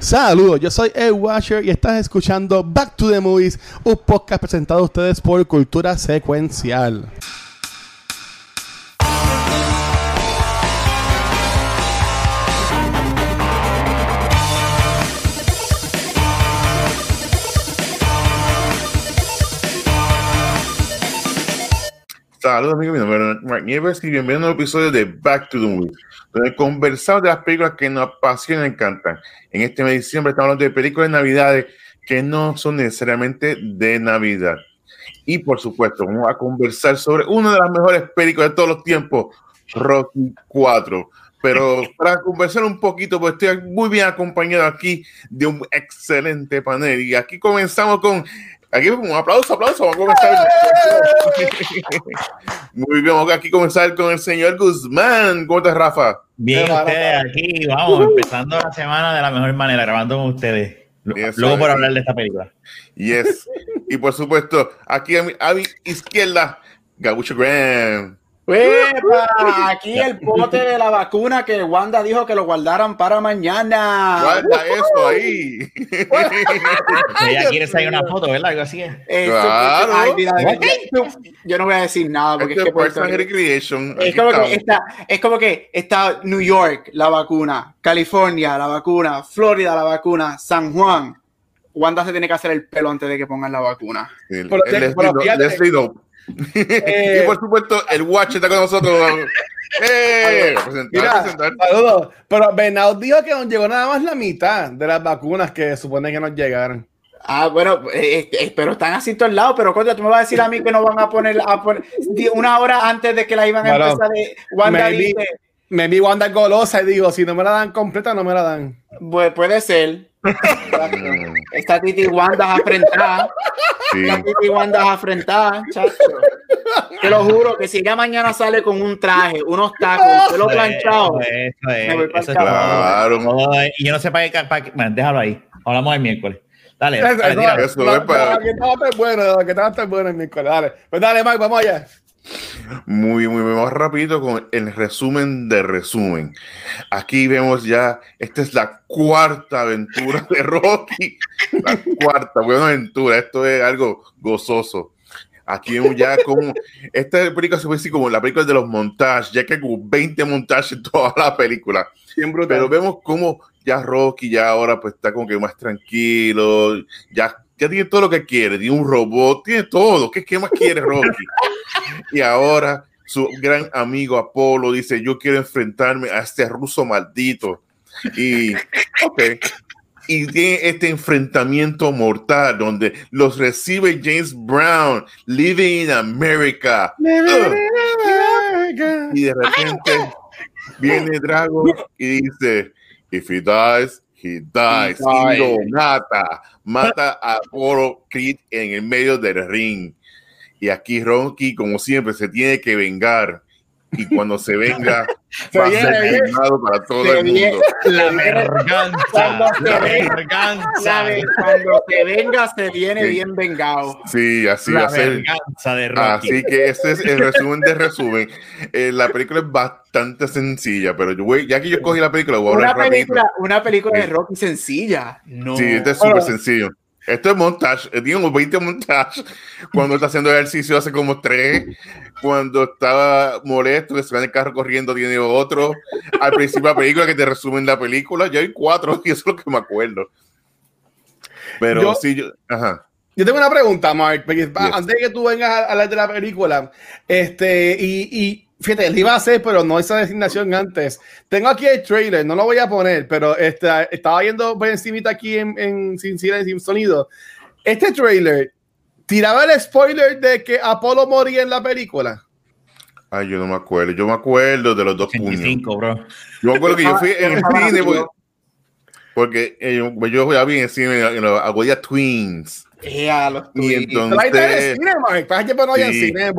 Saludos, yo soy Ed Washer y estás escuchando Back to the Movies, un podcast presentado a ustedes por Cultura Secuencial. Saludos amigos, mi nombre es Mark Nieves y bienvenidos a un episodio de Back to the Movies, donde conversamos de las películas que nos apasionan y encantan. En este mes de diciembre estamos hablando de películas de Navidades que no son necesariamente de Navidad. Y por supuesto, vamos a conversar sobre una de las mejores películas de todos los tiempos, Rocky 4. Pero para conversar un poquito, pues estoy muy bien acompañado aquí de un excelente panel. Y aquí comenzamos con Aquí un aplauso, aplauso. Vamos a comenzar. Muy bien, vamos aquí a comenzar con el señor Guzmán. ¿Cómo estás, Rafa? Bien, ustedes aquí, vamos, empezando la semana de la mejor manera, grabando con ustedes. Luego por hablar de esta película. Yes. y por supuesto, aquí a mi, a mi izquierda, Gabucho Graham. ¡Epa! Aquí el pote de la vacuna que Wanda dijo que lo guardaran para mañana. Guarda eso ahí. Ella quiere salir una foto, ¿verdad? Algo así es. Claro. Ay, mira, yo no voy a decir nada porque este es que Es como que, está, es como que está New York, la vacuna, California, la vacuna, Florida, la vacuna, San Juan. Wanda se tiene que hacer el pelo antes de que pongan la vacuna. El, el, y por supuesto, el Watch está con nosotros. ¡Eh! Mira, saludos. Pero Bernardo dijo que nos llegó nada más la mitad de las vacunas que supone que nos llegaron. Ah, bueno, eh, eh, pero están así todos lados. Pero coño, tú me vas a decir a mí que no van a poner, a poner una hora antes de que la iban a empezar de Wanda me vi Wanda golosa y digo, si no me la dan completa, no me la dan. Pues puede ser. Esta Titi Wanda a enfrentar. Esta Titi Wanda a enfrentar, Te lo juro que si ella mañana sale con un traje, unos tacos, un pelo planchado. Eso es, eso claro. Y yo no sé para qué. bueno, déjalo ahí. Hablamos el miércoles. Dale, dale, dale eso, es para. Que estaba tan bueno, que estaba tan bueno el miércoles. Dale. Pues dale, Mike, vamos allá. Muy, muy, muy más rápido con el resumen de resumen. Aquí vemos ya, esta es la cuarta aventura de Rocky. La cuarta, buena aventura. Esto es algo gozoso. Aquí vemos ya como, esta película se puede decir como la película de los montajes, ya que hay como 20 montajes en toda la película. Pero vemos como ya Rocky ya ahora pues está como que más tranquilo, ya ya tiene todo lo que quiere, tiene un robot, tiene todo. ¿Qué, qué más quiere Rocky? y ahora su gran amigo Apolo dice, yo quiero enfrentarme a este ruso maldito. Y, y tiene este enfrentamiento mortal donde los recibe James Brown, Living in America. y de repente viene Drago y dice, if he dies, he dies. Lo mata mata a Oro Creed en el medio del ring. Y aquí Rocky, como siempre, se tiene que vengar. Y cuando se venga, va a ser filmado para todo el mundo. La verganza. la verganza. Cuando se venga, se viene bien vengado. Sí, así la va a ser. Verganza de Rocky. Así que este es el resumen de resumen. Eh, la película es bastante sencilla, pero yo voy, ya que yo cogí la película, voy a una película, Una película de Rocky sencilla. No. Sí, este es súper sencillo. Esto es montaje, eh, digamos 20 montajes. Cuando está haciendo ejercicio hace como tres. Cuando estaba molesto, que se va en el carro corriendo, tiene otro. Al principio de la película que te resumen la película, ya hay cuatro y eso es lo que me acuerdo. Pero yo, sí, yo, ajá. Yo tengo una pregunta, Mark, antes de que tú vengas a hablar de la película, este, y, y Fíjate, le iba a hacer, pero no esa designación antes. Tengo aquí el trailer, no lo voy a poner, pero este, estaba viendo por encima aquí en, en sin, sin sonido. Este trailer tiraba el spoiler de que Apolo moría en la película. Ay, yo no me acuerdo. Yo me acuerdo de los dos 85, puños. Bro. Yo me acuerdo que yo fui en el cine porque, porque eh, yo, yo fui a bien en el cine en los Aguaya Twins. Yeah, los y entonces. cine, Para que no haya sí, cine,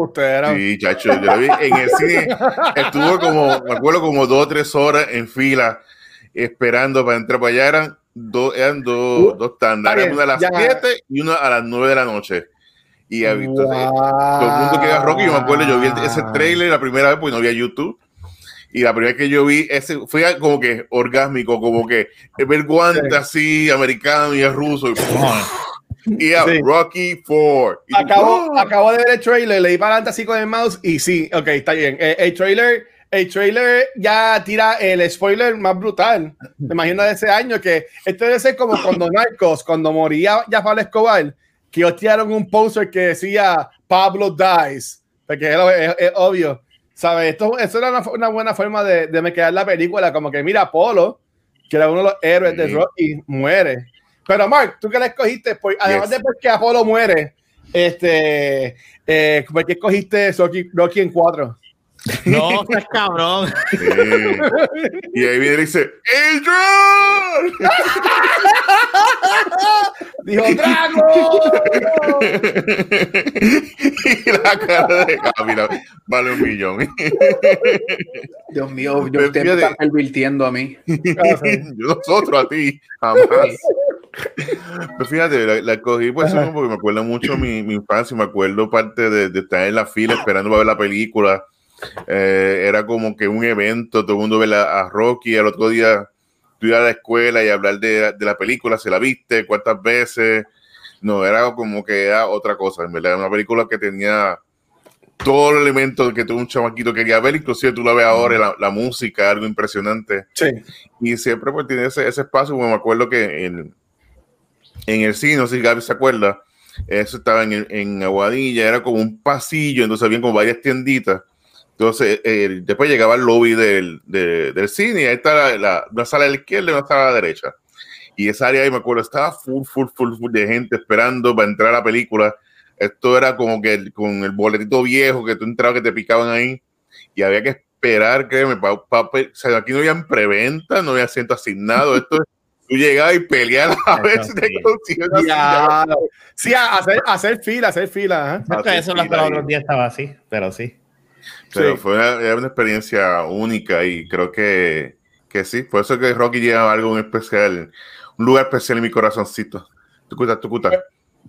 Sí, chacho, yo lo vi en el cine. Estuvo como, me acuerdo, como dos o tres horas en fila esperando para entrar para allá. Eran dos, eran dos, uh, dos tandas, una a las siete y una a las nueve de la noche. Y ha visto todo el mundo que era Rocky. Yo me acuerdo, yo vi ese trailer la primera vez porque no había YouTube. Y la primera vez que yo vi ese fue como que orgásmico, como que ver guante así, americano y es ruso. Y, Rocky 4. Acabo, acabo, de ver el trailer, leí para adelante así con el mouse y sí, ok, está bien. El, el trailer el trailer ya tira el spoiler más brutal. Me imagino de ese año que esto debe ser como cuando Narcos, cuando moría Pablo Escobar, que ellos tiraron un poster que decía Pablo dies, porque es, obvio. ¿Sabes? Esto, eso era una, buena forma de, de me quedar la película, como que mira, Polo, que era uno de los héroes de Rocky, muere. Pero Mark, tú que la escogiste, pues, además de porque Apolo muere, este, eh, ¿por qué escogiste Rocky, Rocky en 4? No, estás cabrón. Y ahí viene y dice, ¡Adrian! ¡Dijo Drago! y la cara de Camila vale un millón. Dios mío, yo usted me está pervirtiendo a mí. yo nosotros a ti, jamás. Pero fíjate, la, cogí pues porque me acuerdo mucho mi, mi infancia, me acuerdo parte de, de estar en la fila esperando para ver la película eh, era como que un evento, todo el mundo ve a Rocky, al otro día tú ir a la escuela y hablar de, de, la película, se la viste, cuántas veces. No, era como que era otra cosa, en verdad, era una película que tenía todos los elementos que todo un chamaquito quería ver, inclusive tú la ves ahora, la, la música, algo impresionante. Sí. Y siempre pues tiene ese, ese espacio, como me acuerdo que en, en el cine, no sé si Gaby se acuerda, eso estaba en, en Aguadilla, era como un pasillo, entonces había como varias tienditas entonces, después llegaba al lobby del, del cine y ahí está la, una sala a la izquierda y una sala a la derecha. Y esa área ahí, me acuerdo, estaba full, full, full, full de gente esperando para entrar a la película. Esto era como que con el boletito viejo que tú entrabas, que te picaban ahí y había que esperar, créeme, para, o sea, aquí no había preventa, no había asiento asignado. Esto tú llegabas y peleabas a ver si te consigues Sí, hacer, hacer fila, hacer fila. ¿eh? Eso los otros días estaba así, pero sí. Pero fue una, experiencia única y creo que, que sí. Por eso que Rocky lleva algo especial, un lugar especial en mi corazoncito. Tucuta, tucuta.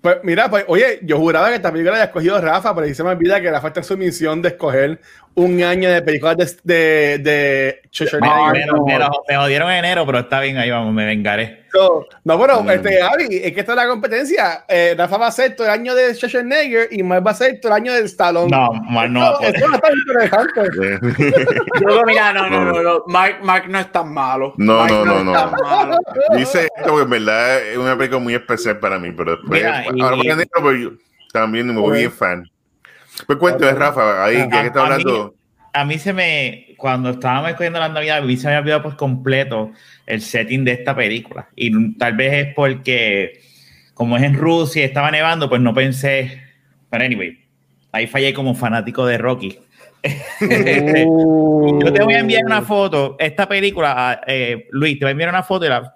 Pues mira, pues oye, yo juraba que también lo había escogido Rafa, pero ahí se me olvida que la falta en su misión de escoger un año de películas de, de, de me, jodieron en enero, pero está bien, ahí vamos, me vengaré. No, bueno, mm. este, Avi, es que esta es la competencia. Eh, Rafa va a ser todo el año de Schwarzenegger y Mark va a ser todo el año de Stallone. No, Mark no. Esto, no está interesante. Yo mira, no, no, no, no, Mark, Mark no es tan malo. No, no, no, no. no. Dice esto que en verdad es una película muy especial para mí, pero después, ahora y, enero, pero yo también me voy bien fan. Pues cuéntame, Rafa, ahí, que está hablando? A mí, se me, cuando estábamos escogiendo la Navidad, a mí se me había olvidado por completo el setting de esta película. Y tal vez es porque, como es en Rusia y estaba nevando, pues no pensé. Pero anyway, ahí fallé como fanático de Rocky. Yo te voy a enviar una foto. Esta película, eh, Luis, te voy a enviar una foto y la,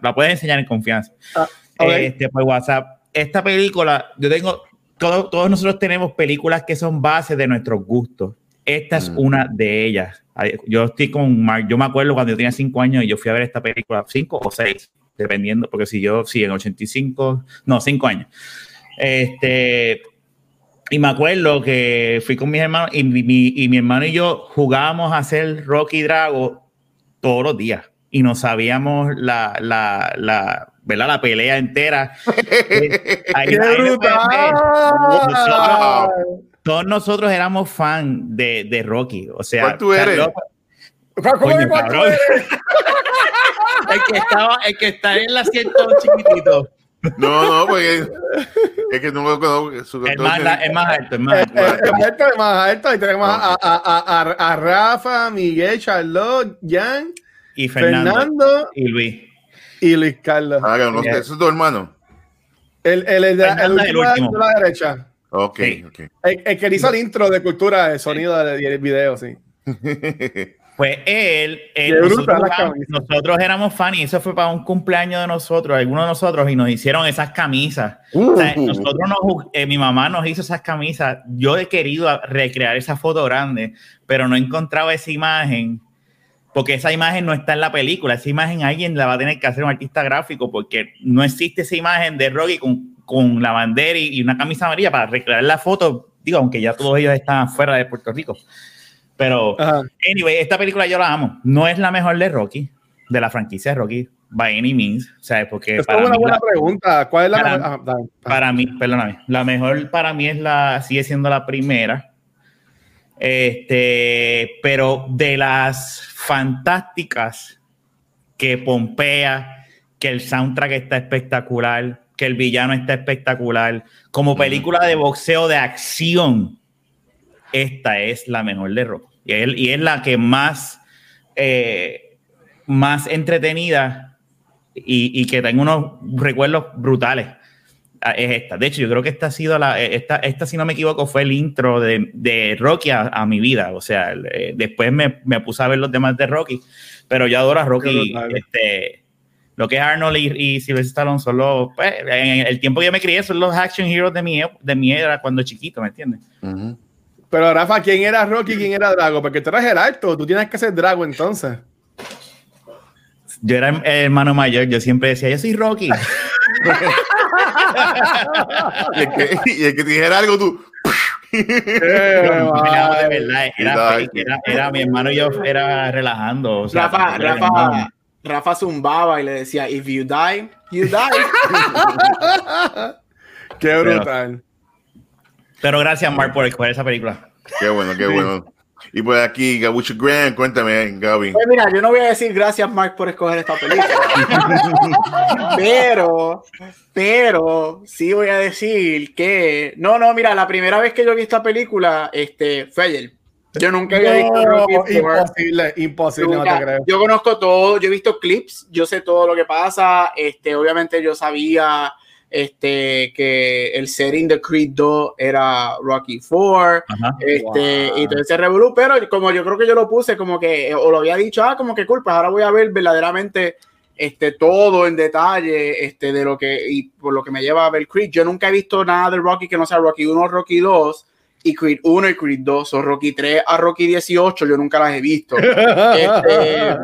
la, puedes enseñar en confianza. Ah, este, por WhatsApp. Esta película, yo tengo todos nosotros tenemos películas que son bases de nuestros gustos. Esta es mm. una de ellas. Yo estoy con Mark, yo me acuerdo cuando yo tenía cinco años y yo fui a ver esta película, cinco o seis, dependiendo, porque si yo, sí, en 85, no, cinco años. Este, y me acuerdo que fui con mis hermanos y mi, y mi hermano y yo jugábamos a hacer Rocky Drago todos los días y no sabíamos la, la, la, ¿verdad? La pelea entera. ahí, todos nosotros éramos fan de, de, Rocky. O sea, ¿cuál tú eres? el que estaba, el que está en el asiento chiquitito. No, no, porque es que no me conozco. Es más, es más alto, es más alto. Es más alto. Y tenemos a, a, a, a, Rafa, Miguel, Charlotte, Jan, y Fernando, y Luis. Y Luis Carlos. Ah, no, ¿Ese es tu hermano? El, el, el, el, último, de la derecha. Ok, ok. El, que hizo el intro de cultura, de sonido del video, sí. Pues él, nosotros, éramos fans y eso fue para un cumpleaños de nosotros, algunos de nosotros, y nos hicieron esas camisas. o sea, uh. nosotros nos, eh, mi mamá nos hizo esas camisas. Yo he querido recrear esa foto grande, pero no he encontrado esa imagen porque esa imagen no está en la película, esa imagen alguien la va a tener que hacer un artista gráfico porque no existe esa imagen de Rocky con, con la bandera y, una camisa amarilla para recrear la foto, digo, aunque ya todos ellos están fuera de Puerto Rico. Pero, anyway, esta película yo la amo. No es la mejor de Rocky, de la franquicia de Rocky, by any means. ¿sabes? Porque es una buena pregunta. ¿Cuál es la para, mejor? Para mí, perdóname. La mejor para mí es la, sigue siendo la primera. Este, pero de las fantásticas que Pompea, que el soundtrack está espectacular, que el villano está espectacular, como película de boxeo de acción, esta es la mejor de Rocky. Y es, la que más, eh, más entretenida y, que tengo unos recuerdos brutales. Ah, es esta. De hecho, yo creo que esta ha sido la. Esta, esta si no me equivoco, fue el intro de, Rocky a, mi vida. O sea, eh, después me, me, puse a ver los demás de Rocky, pero yo adoro a Rocky. Este, lo que es Arnold y, y Sylvester Stallone son los. Pues, en el tiempo que yo me crié, son los action heroes de mi, de mi era cuando chiquito, ¿me entiendes? Pero Rafa, ¿quién era Rocky y quién era Drago? Porque tú eres el alto, tú tienes que ser Drago entonces. Yo era el hermano mayor, yo siempre decía, yo soy Rocky. y, el que, y, el que, te dijera algo, tú. Eh, de verdad, era, era, mi hermano y yo era relajando. O sea, Rafa, Rafa, Rafa zumbaba y le decía, if you die, you die. Qué brutal. Pero gracias, Mark, por escoger esa película. Qué bueno, qué bueno. Y pues aquí, Gabucho Grant, cuéntame, Gaby. Pues mira, yo no voy a decir gracias, Mark, por escoger esta película. pero, pero, sí voy a decir que. No, no, mira, la primera vez que yo vi esta película, este, fue ayer. Yo nunca había visto Rocky Imposible, imposible, no te creo. Yo conozco todo, yo he visto clips, yo sé todo lo que pasa. Este, obviamente yo sabía este, que el setting de Creed 2 era Rocky 4, este, y todo ese revolú, pero como yo creo que yo lo puse como que, o lo había dicho, ah, como que culpa, pues ahora voy a ver verdaderamente este, todo en detalle este, de lo que, y por lo que me lleva a ver Creed. Yo nunca he visto nada de Rocky que no sea Rocky 1 Rocky 2, y Creed 1 y Creed 2, o Rocky 3 a Rocky 18, yo nunca las he visto. este,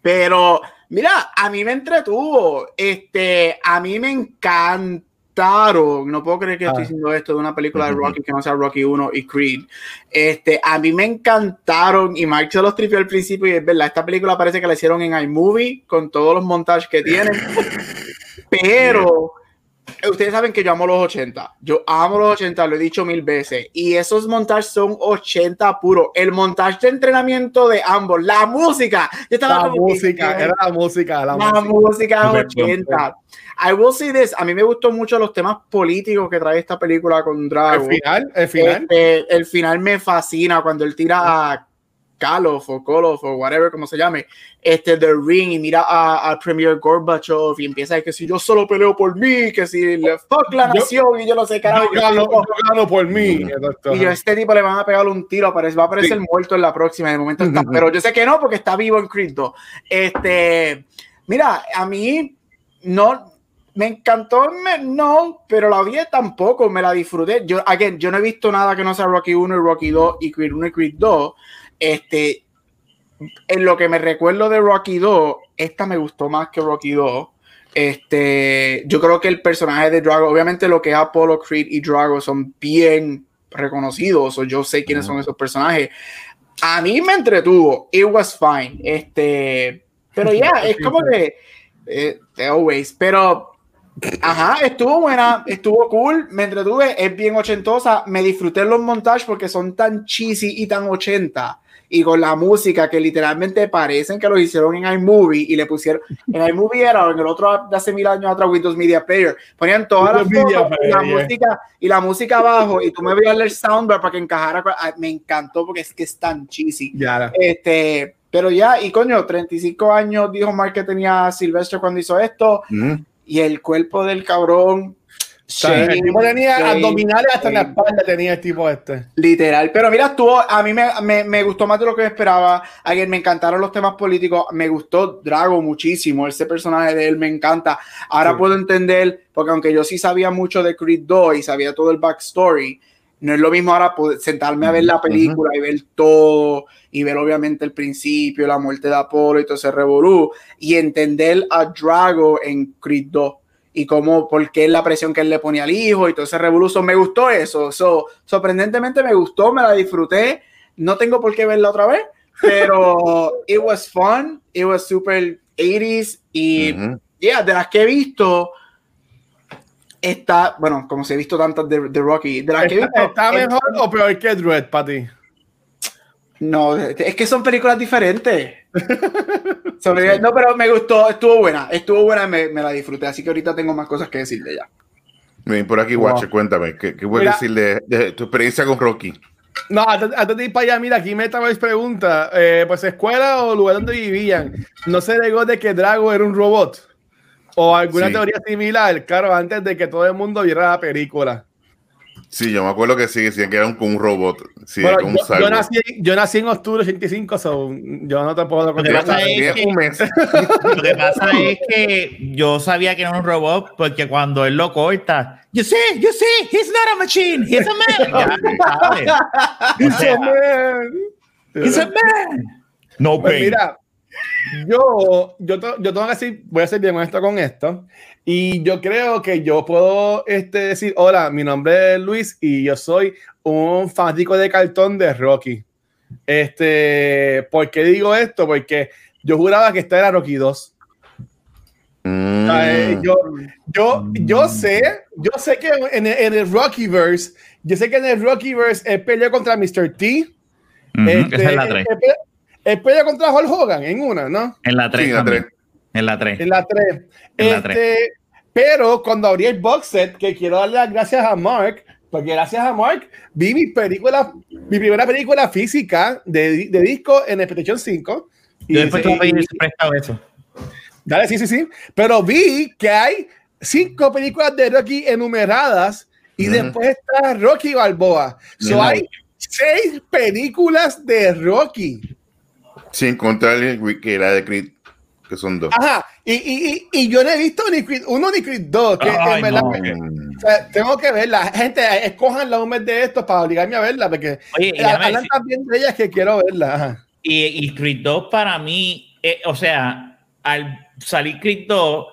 pero Mira, a mí me entretuvo. Este, a mí me encantaron. No puedo creer que estoy ah. diciendo esto de una película de Rocky que no sea Rocky 1 y Creed. Este, a mí me encantaron. Y Mark se los tripió al principio. Y es verdad, esta película parece que la hicieron en iMovie con todos los montajes que tienen. Pero ustedes saben que yo amo los 80. Yo amo los 80, lo he dicho mil veces. Y esos montajes son 80 puro. El montaje de entrenamiento de ambos, la música. la música, era la música. La, música, 80. I will say this, a mí me gustó mucho los temas políticos que trae esta película con Drago. El final, el final. Este, el final me fascina cuando él tira a Kalof o Kolof o whatever como se llame, este The Ring y mira a, Premier Gorbachev y empieza a decir que si yo solo peleo por mí, que si le fuck la nación y yo lo sé, carajo. Yo gano, por mí. Y yo a este tipo le van a pegar un tiro, va a aparecer muerto en la próxima, de momento está, pero yo sé que no porque está vivo en Cristo. Este, mira, a mí no, me encantó, no, pero la vi tampoco, me la disfruté. Yo, again, yo no he visto nada que no sea Rocky 1 y Rocky 2 y Creed 1 y Creed 2. Este, en lo que me recuerdo de Rocky 2, esta me gustó más que Rocky 2. Este, yo creo que el personaje de Drago, obviamente lo que es Apollo Creed y Drago son bien reconocidos, o yo sé quiénes son esos personajes. A mí me entretuvo, it was fine. Este, pero ya, es como que eh, always, pero Ajá, estuvo buena, estuvo cool, me entretuve, es bien ochentosa, me disfruté los montajes porque son tan cheesy y tan ochenta y con la música que literalmente parecen que lo hicieron en iMovie y le pusieron en iMovie era en el otro de hace mil años atrás Windows Media Player. Ponían todas las fotos y la música y la música abajo y tú me veías el soundbar para que encajara ah, me encantó porque es que es tan cheesy. Este pero ya y coño 35 años dijo Mark que tenía Silvestre cuando hizo esto y el cuerpo del cabrón el tipo tenía abdominales hasta en la espalda, tenía el tipo este. Literal. Pero mira, estuvo, a mí me, me, me, gustó más de lo que esperaba. Ayer me encantaron los temas políticos. Me gustó Drago muchísimo. Ese personaje de él me encanta. Ahora puedo entender, porque aunque yo sí sabía mucho de Creed 2 y sabía todo el backstory, no es lo mismo ahora sentarme a ver la película y ver todo y ver obviamente el principio, la muerte de Apolo y todo ese revolú y entender a Drago en Creed 2 y cómo, por qué la presión que él le ponía al hijo y todo ese revolución. Me gustó eso. So, sorprendentemente me gustó, me la disfruté. no tengo por qué verla otra vez, pero it was fun, it was super 80s y, yeah, de las que he visto, está, bueno, como se he visto tantas de, de Rocky, de las que he visto, ¿Está mejor o peor que Dread para ti? No, es que son películas diferentes. no, pero me gustó, estuvo buena, estuvo buena, me, me, la disfruté, así que ahorita tengo más cosas que decir de ella. Bien, por aquí, Watcher, cuéntame, ¿qué, qué puedes decir de, tu experiencia con Rocky? No, antes de ir para allá, mira, aquí me vez pregunta, eh, pues escuela o lugar donde vivían, ¿no se negó de que Drago era un robot? ¿O alguna teoría similar, claro, antes de que todo el mundo viera la película? Sí, yo me acuerdo que sí, decían que era un, un robot. Sí, bueno, yo, yo, nací, yo, nací, en octubre 85, so yo no te puedo contar. un mes. Lo que pasa es que yo sabía que era un robot porque cuando él lo corta, yo sé, yo sé, he's not a machine, he's a man. he's a man. He's a man. No pues Mira, yo, yo, yo tengo que decir, voy a ser bien honesto con esto. Y yo creo que yo puedo este, decir, hola, mi nombre es Luis y yo soy un fanático de cartón de Rocky. Este, ¿Por qué digo esto? Porque yo juraba que esta era Rocky 2. Mm. yo, yo, yo sé, yo sé que en, en el Rockyverse, yo sé que en el Rockyverse él peleó contra Mr. T. este, esa es la 3. Él, peleó contra Hulk Hogan en una, ¿no? En la 3. En la 3. En la 3. Este, pero cuando abrí el box set, que quiero darle las gracias a Mark, porque gracias a Mark vi mi película, mi primera película física de, de disco en PlayStation 5. Y después te prestado eso. Dale, sí, sí, sí. Pero vi que hay cinco películas de Rocky enumeradas y después está Rocky Balboa. So hay seis películas de Rocky. Sin contar que era de Creed que son dos. Ajá, y, y, y, yo no he visto ni Creed 1 ni Creed 2, que en verdad o sea, tengo que verla. Gente, escojan la un mes de estos para obligarme a verla, porque Oye, hablan también de ellas que quiero verla. Y, y Creed 2 para mí, eh, o sea, al salir Creed 2,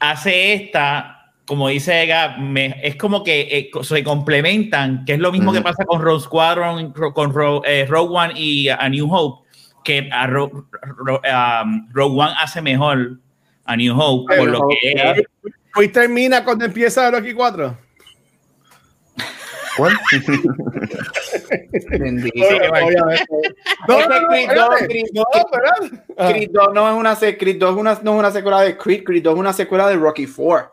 hace esta como dice Ega, me, es como que eh, se complementan, que es lo mismo que pasa con Rogue Squadron, con eh, Rogue One y A New Hope, que a Rogue, um, Rogue One hace mejor a New Hope por lo que es. Hoy termina cuando empieza Rocky 4. ¿Cuál? No, no, Creed 2, Creed 2 no es una Creed 2 es una, no es una secuela de Creed, Creed 2 es una secuela de Rocky 4.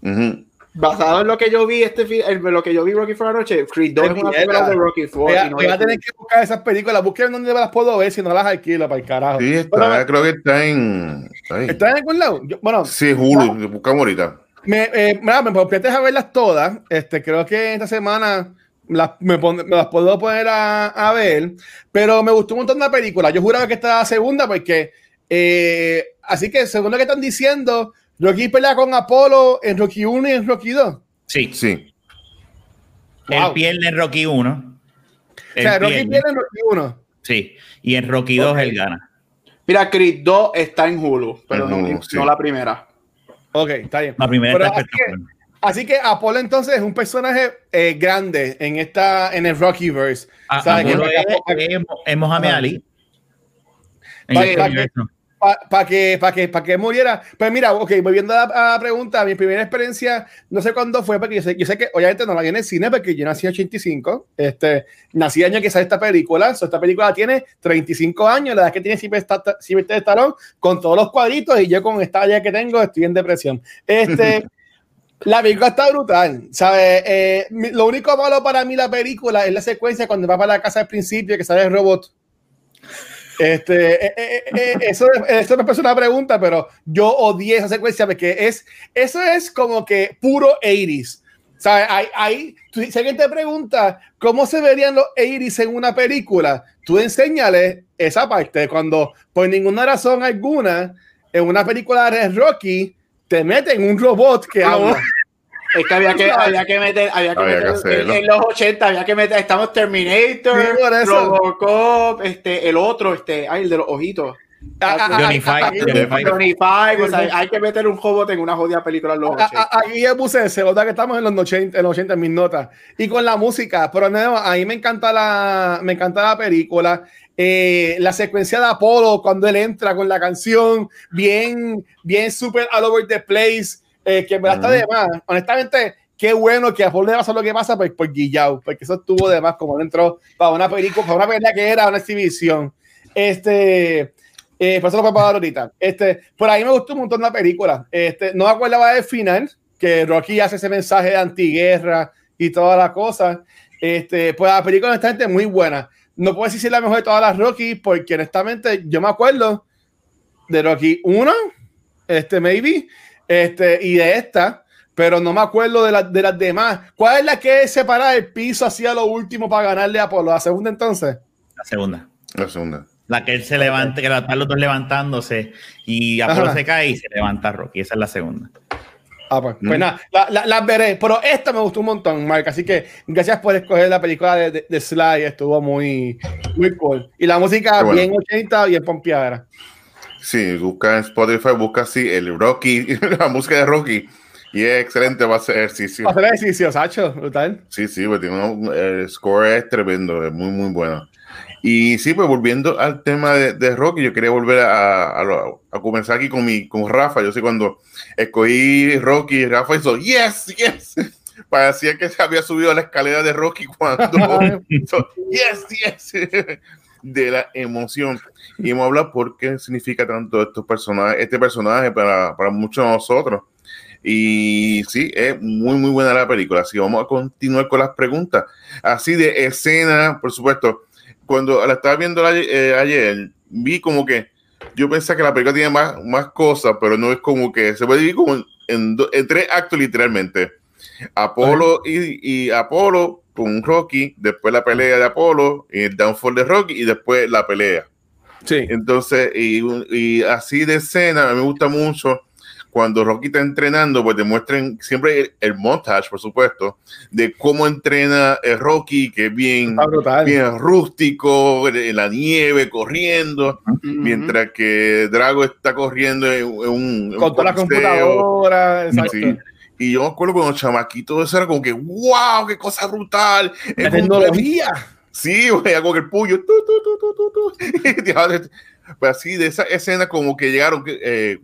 Uh basado en lo que yo vi este en lo que yo vi Rocky for anoche, Creed 2 es una película de Rocky 4 voy a, no voy a tener que buscar esas películas. Busquen dónde las puedo ver si no las alquilo para el carajo. Sí está, creo que está en está, en algún lado bueno sí Hulu buscamos ahorita. me, eh, me, me a verlas todas. Este creo que esta semana las, me, me, las puedo poner a, a, ver pero me gustó un montón la película. Yo juraba que esta segunda porque eh, así que según lo que están diciendo Rocky pelea con Apolo en Rocky 1 y en Rocky 2. Sí. Sí. Él pierde en Rocky 1. O sea, Rocky pierde. en Rocky 1. Sí. Y en Rocky 2 él gana. Mira, Creed 2 está en Hulu, pero no, no, la primera. Ok, está bien. La primera está así que, así que Apolo entonces es un personaje eh, grande en esta en el Rockyverse. Ah, ¿Sabes? Apolo es, es, es Mohamed Ali. En este para que, para que, para que muriera. Pues mira, ok, volviendo a la, pregunta, mi primera experiencia, no sé cuándo fue, porque yo sé, yo sé que obviamente no la vi en el cine, porque yo nací en 85, este, nací el año que sale esta película, esta película tiene 35 años, la edad que tiene Sylvester Stallone, con todos los cuadritos, y yo con esta edad que tengo estoy en depresión. Este, la película está brutal, ¿sabes? Eh, lo único malo para mí la película es la secuencia cuando va para la casa al principio, que sale el robot. Este, eh, eh, eh, eso, me parece una pregunta, pero yo odié esa secuencia porque es, eso es como que puro 80s. ¿Sabes? Hay, hay, si alguien te pregunta cómo se verían los 80s en una película, tú enséñale esa parte. Cuando por ninguna razón alguna, en una película de Rocky, te meten un robot que habla. Es que había que, había que meter, había que meter en, los 80 había que meter, estamos Terminator, Robocop, este, el otro, este, ay, el de los ojitos. Johnny Five. hay que meter un hobbit en una jodida película en los 80. Aquí ya puse, se nota que estamos en los 80, en los 80 en mis notas. Y con la música, pero no, a mí me encanta la, me encanta la película. Eh, la secuencia de Apolo cuando él entra con la canción, bien, bien super all over the place, eh, que me está de más. Honestamente, qué bueno que a Apolo le pasa lo que pasa por, por Guillao, porque eso estuvo de más como él entró para una película, para una película que era una exhibición. Este, eh, por eso lo voy a pagar ahorita. Este, por ahí me gustó un montón la película. Este, no me acordaba del final, que Rocky hace ese mensaje de antiguerra y todas las cosas. Este, pues la película honestamente muy buena. No puedo decir si es la mejor de todas las Rocky, porque honestamente yo me acuerdo de Rocky 1, este, maybe, este, y de esta, pero no me acuerdo de, de las demás. ¿Cuál es la que separa el piso hacia lo último para ganarle a Apolo? ¿La segunda entonces? La segunda. La segunda. La que él se levante, que están los dos levantándose y Apolo se cae y se levanta Rocky. Esa es la segunda. Ah, pues, pues mm. nada, las la, veré. Pero esta me gustó un montón, Mark. Así que gracias por escoger la película de, de, Sly. Estuvo muy, muy cool. Y la música bien 80, bien pompeada. Sí, busca en Spotify, busca así el Rocky, la música de Rocky. Y es excelente, va a ser ejercicio. Va a ser ejercicio, Sacho, brutal. Sí, sí, pues tiene un, el score es tremendo, es muy, muy bueno. Y sí, pues volviendo al tema de, de Rocky, yo quería volver a, a, comenzar aquí con, mi, con Rafa. Yo sé cuando escogí Rocky, Rafa hizo yes, yes. Parecía que se había subido a la escalera de Rocky cuando hizo yes, yes. De la emoción. Y hemos hablado por qué significa tanto estos personajes, este personaje para, para muchos de nosotros. Y sí, es muy, muy buena la película. Así vamos a continuar con las preguntas. Así de escena, por supuesto cuando la estaba viendo eh, ayer, vi como que yo pensé que la película tiene más, más cosas, pero no es como que se puede dividir como en, tres actos literalmente. Apolo y, y, Apolo con Rocky, después la pelea de Apolo, y el downfall de Rocky y después la pelea. Sí. Entonces, y, y así de escena, me gusta mucho cuando Rocky está entrenando, pues demuestren siempre el, montage, por supuesto, de cómo entrena el Rocky, que es bien, bien rústico, en la nieve, corriendo, mientras que Drago está corriendo en, un... Con toda la computadora, Y yo me acuerdo cuando chamaquito eso era como que, wow, qué cosa brutal. La tecnología. Sí, güey, con el puño. pues así, de esa escena como que llegaron, eh,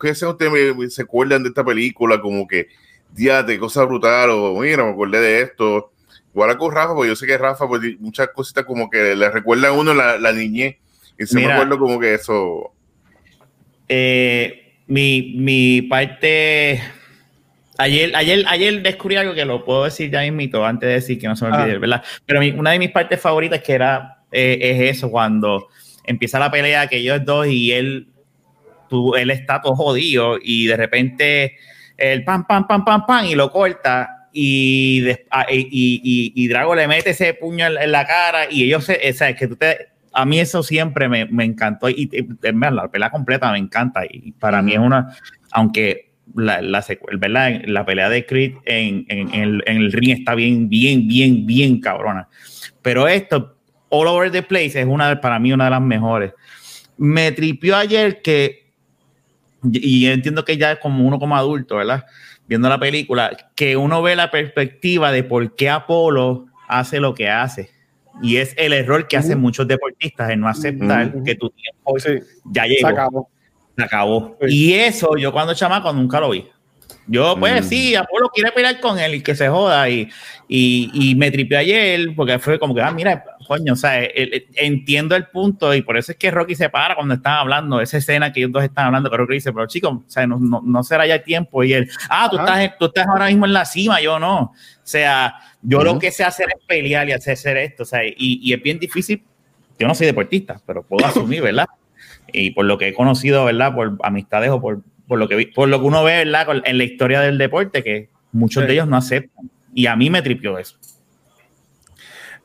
que sea ustedes se acuerdan de esta película como que, de cosa brutal, o mira, me acordé de esto. Igual con Rafa, porque yo sé que Rafa, pues muchas cositas como que le recuerda a uno la, la niñez. Y se me acuerdo como que eso. Eh, mi, mi parte. Ayer, ayer, ayer descubrí algo que lo puedo decir ya mismito antes de decir que no se me olvide, ah. ¿verdad? Pero una de mis partes favoritas que era eh, es eso, cuando empieza la pelea que ellos dos y él él está todo jodido y de repente el pam, pam, pam, pam, pam y lo corta y, ah, y, y, Drago le mete ese puño en, la cara y ellos, se, o sea, que tú te, a mí eso siempre me, me encantó y, la pelea completa me encanta y para mí es una, aunque la, la, ¿verdad? la pelea de Creed en, en, el, en, el, ring está bien, bien, bien, bien cabrona. Pero esto, All Over the Place, es una, para mí una de las mejores. Me tripió ayer que y entiendo que ya es como uno como adulto, ¿verdad? Viendo la película, que uno ve la perspectiva de por qué Apolo hace lo que hace. Y es el error que hacen muchos deportistas en no aceptar que tu tiempo ya llegó. Se acabó. Y eso yo cuando chamaco nunca lo vi. Yo, pues sí, Apolo quiere pelear con él y que se joda. Y, y, y me tripió ayer porque fue como que, ah, mira, coño, o sea, entiendo el punto y por eso es que Rocky se para cuando están hablando, esa escena que ellos dos están hablando, que Rocky dice, pero chicos, o sea, no, no, será ya tiempo. Y él, ah, tú, Estás, tú estás ahora mismo en la cima, yo no. O sea, yo lo que sé hacer es pelear y hacer esto, o sea, y, y es bien difícil. Yo no soy deportista, pero puedo asumir, ¿verdad? Y por lo que he conocido, ¿verdad? Por amistades o por, por lo que por lo que uno ve, ¿verdad? En la historia del deporte, que muchos de ellos no aceptan. Y a mí me tripió eso.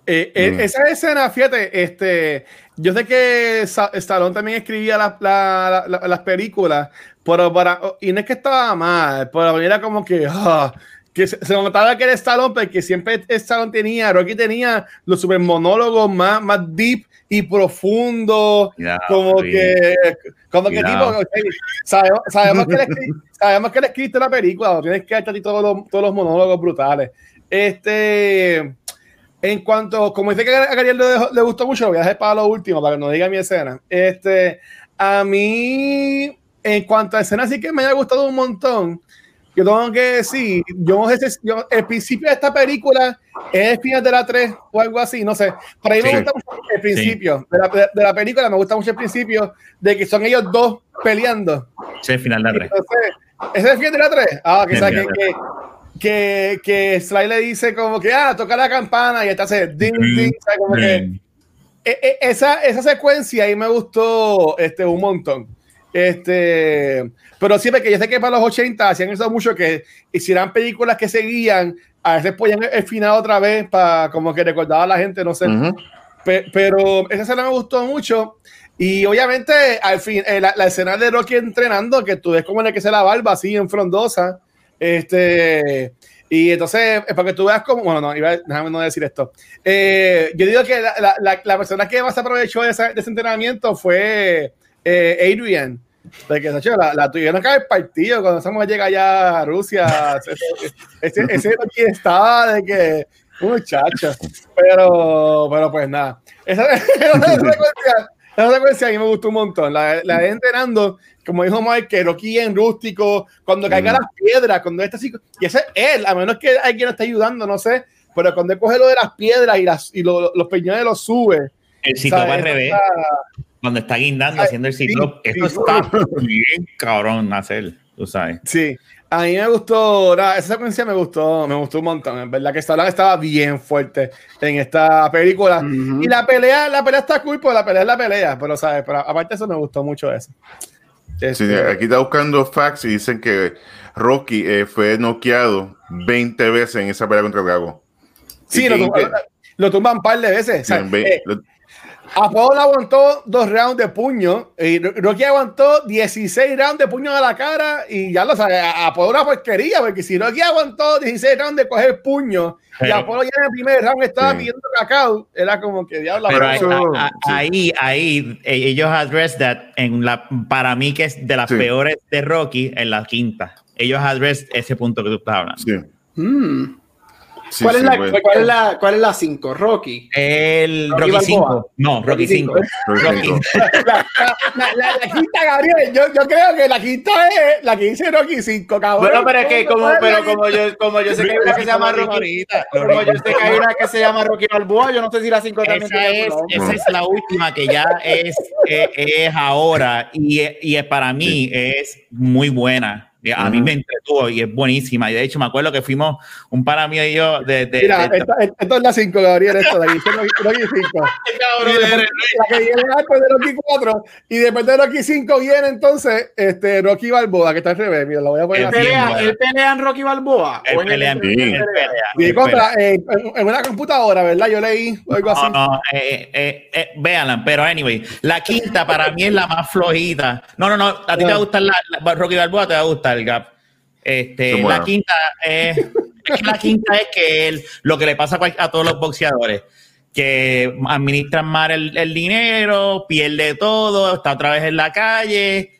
Eh, eh, mm. Esa escena, fíjate, este, yo sé que Stallone también escribía las películas, pero para, y no es que estaba mal, pero era como que, ah, que se, notaba que era Stallone, porque siempre Stallone tenía, Rocky tenía los super monólogos más, más deep y profundo, como que, como que tipo, sabemos, sabemos, que le, sabemos que le escribiste la película, tienes que hacer todos los, todos los monólogos brutales. Este, en cuanto, como dice que a Gabriel le, gustó mucho, lo voy a dejar para lo último, para que no diga mi escena. Este, a mí, en cuanto a escena, sí que me ha gustado un montón yo tengo que decir, yo, yo, el principio de esta película es el final de la 3 o algo así, no sé. Pero a mí me gusta mucho el principio de, la, de, la, película, me gusta mucho el principio de que son ellos dos peleando. Sí, el final de la 3. ¿Ese es el final de la 3? Ah, que, que, que, que, que Sly le dice como que, ah, toca la campana y está hace ding, ding, como que... E, e, esa, esa secuencia ahí me gustó este, un montón. Este, pero siempre que yo sé que para los 80 hacían eso mucho que hicieran películas que seguían, a veces ponían el final otra vez para como que recordaba a la gente, no sé. pero esa escena me gustó mucho. Y obviamente, al fin, eh, la, escena de Rocky entrenando, que tú ves como en el que se la barba así en frondosa. Este, y entonces, para que tú veas como, bueno, no, iba, déjame no decir esto. Eh, yo digo que la, la, la, persona que más aprovechó de ese entrenamiento fue eh, Adrian. Porque la, la tuvieron que haber partido cuando estamos llega allá a Rusia. ese, ese, aquí estaba de que, muchacho. Pero, pero pues nada. Esa, secuencia, secuencia a mí me gustó un montón. La, la de entrenando, como dijo Mike, que Rocky en rústico, cuando caiga las piedras, cuando está así. Y ese es él, a menos que alguien lo esté ayudando, no sé. Pero cuando él coge lo de las piedras y, las, y lo, los peñones los sube. El sitio va al revés cuando está guindando, haciendo el ciclo. esto está bien cabrón hacer, tú sabes. Sí, a mí me gustó, esa secuencia me gustó, me gustó un montón. En verdad que Stallone estaba bien fuerte en esta película. Y la pelea, la pelea está cool, la pelea es la pelea, pero sabes, pero aparte de eso me gustó mucho eso. Sí, este, aquí está buscando facts y dicen que Rocky eh, fue noqueado 20 veces en esa pelea contra el Gago. Sí, lo, lo, tumban un par de veces. Eh, Apolo aguantó dos rounds de puño y Rocky aguantó 16 rounds de puño a la cara y ya lo sabes, Apolo una porquería porque si Rocky aguantó 16 rounds de coger puño y Apolo ya en el primer round estaba pidiendo cacao, era como que diablo. Pero ahí, ahí, e, ellos address that en la, para mí que es de las peores de Rocky en la quinta. Ellos address ese punto que tú estás hablando. Sí. ¿Cuál, es la, ¿cuál, es la, ¿Cuál es la 5? Rocky. El Rocky 5. No, Rocky 5. Rocky. La, la, la, quinta, Gabriel. Yo, yo, creo que la quinta es la que dice Rocky 5, cabrón. Bueno, pero es que como, pero como, yo, como yo sé que hay una que se llama Rocky. Como yo sé que hay una que se llama Rocky Balboa, yo no sé si la 5 también esa es, esa es la última que ya es, es, es ahora. Y, y para mí es muy buena. A mí me entretuvo y es buenísima. Y de hecho, me acuerdo que fuimos un para mí y yo de. de Mira, de, esta, esto es la 5, Gabriel, esto de aquí. Rocky 5. la que viene después de Rocky 4. Y después de Rocky 5 viene entonces este, Rocky Balboa, que está al revés. Mira, lo voy a poner. ¿Él pelea, ¿él pelea en Rocky Balboa? Él pelea en sí. contra, eh, en, una computadora, ¿verdad? Yo leí algo así. No, no, eh, eh, eh, véanla, pero anyway, la quinta para mí es la más flojita. No, no, no, a ti te va a gustar la, la Rocky Balboa, te va a gustar el gap. Este, la quinta es, la quinta es que él, lo que le pasa a todos los boxeadores, que administran mal el, dinero, pierde todo, está otra vez en la calle,